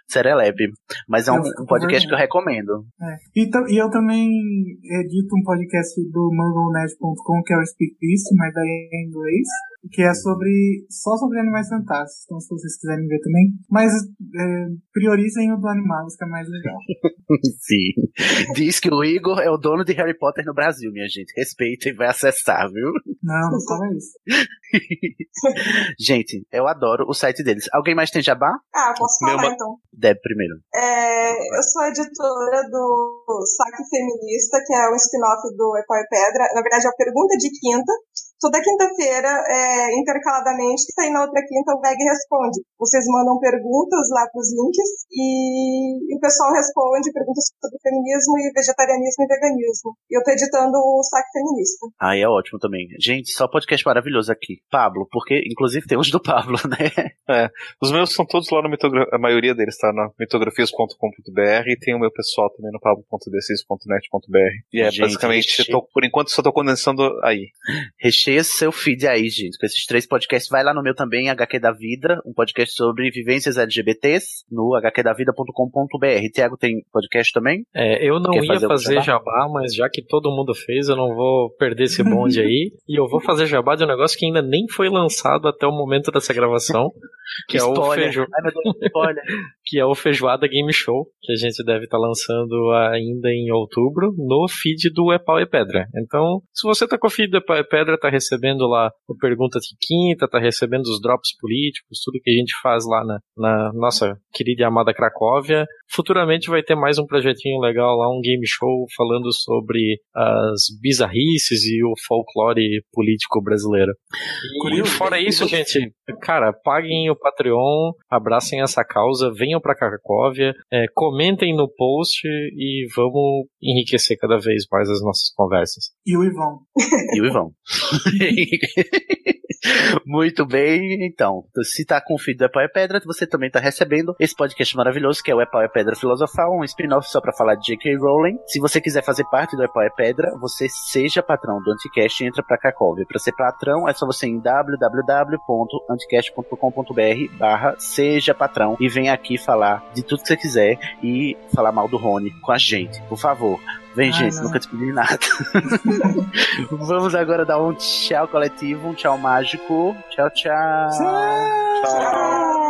serelepe. Mas é um, um podcast que eu recomendo. É. E, e eu também edito um podcast do MangleNet.com, que é o Speak Beast, mas daí é em inglês, que é sobre só sobre animais fantásticos. Então, se vocês quiserem ver também. Mas é, priorizem o do Animagos, que é mais legal. Sim. Diz que o Igor é o dono de Harry Potter no Brasil, minha gente. Respeita e vai acessar, viu? Não, não fala isso. Gente, eu adoro o site deles. Alguém mais tem jabá? Ah, posso Meu falar ma- então. Deb primeiro. É, eu sou editora do Saque Feminista, que é um spin-off do Epau e Pedra. Na verdade, é a Pergunta de Quinta. Toda quinta-feira, é, intercaladamente, que aí na outra quinta o VEG responde. Vocês mandam perguntas lá para os links e, e o pessoal responde perguntas sobre feminismo e vegetarianismo e veganismo. E eu tô editando o Saque Feminista. Aí é ótimo também. Gente, só podcast maravilhoso aqui. Pablo, porque inclusive tem os do Pablo, né? Os meus são todos lá no mitogra... A maioria deles tá na mitografias.com.br e tem o meu pessoal também no pablo.d6.net.br. E é Gente, basicamente, tô- por enquanto só tô condensando aí. Recheio encher seu feed aí, gente, com esses três podcasts. Vai lá no meu também, HQ da Vida, um podcast sobre vivências LGBTs, no hqdavida.com.br. Tiago tem podcast também? É, eu não Quer ia fazer fazer, jabá? jabá, mas já que todo mundo fez, eu não vou perder esse bonde aí. e eu vou fazer jabá de um negócio que ainda nem foi lançado até o momento dessa gravação. Que é o feijo... Ai, Deus, que é o Feijoada Game Show, que a gente deve estar lançando ainda em outubro, no feed do É Pau e Pedra. Então, se você tá com o feed do É Pau e Pedra, tá recebendo lá o Pergunta de Quinta, tá recebendo os drops políticos, tudo que a gente faz lá na, na nossa querida e amada Cracóvia. Futuramente vai ter mais um projetinho legal lá, um game show falando sobre as bizarrices e o folclore político brasileiro. E fora isso, gente, cara, paguem o Patreon, abracem essa causa, venham pra Cracóvia, é, comentem no post e vamos enriquecer cada vez mais as nossas conversas. E o Ivão. E o Ivão. Muito bem, então. Se tá com o feed do Epau é Pedra, você também tá recebendo esse podcast maravilhoso que é o Epau é Pedra Filosofal, um spin-off só pra falar de J.K. Rowling. Se você quiser fazer parte do Epau é Pedra, você seja patrão do Anticast e entra pra Cracóvia. Pra ser patrão, é só você ir em www.anticast.com.br barra seja patrão e vem aqui falar de tudo que você quiser e falar mal do Rony com a gente, por favor. Vem, Ah, gente, não. nunca te pedi nada. Vamos agora dar um tchau coletivo, um tchau mágico. Tchau, tchau. Tchau. Tchau.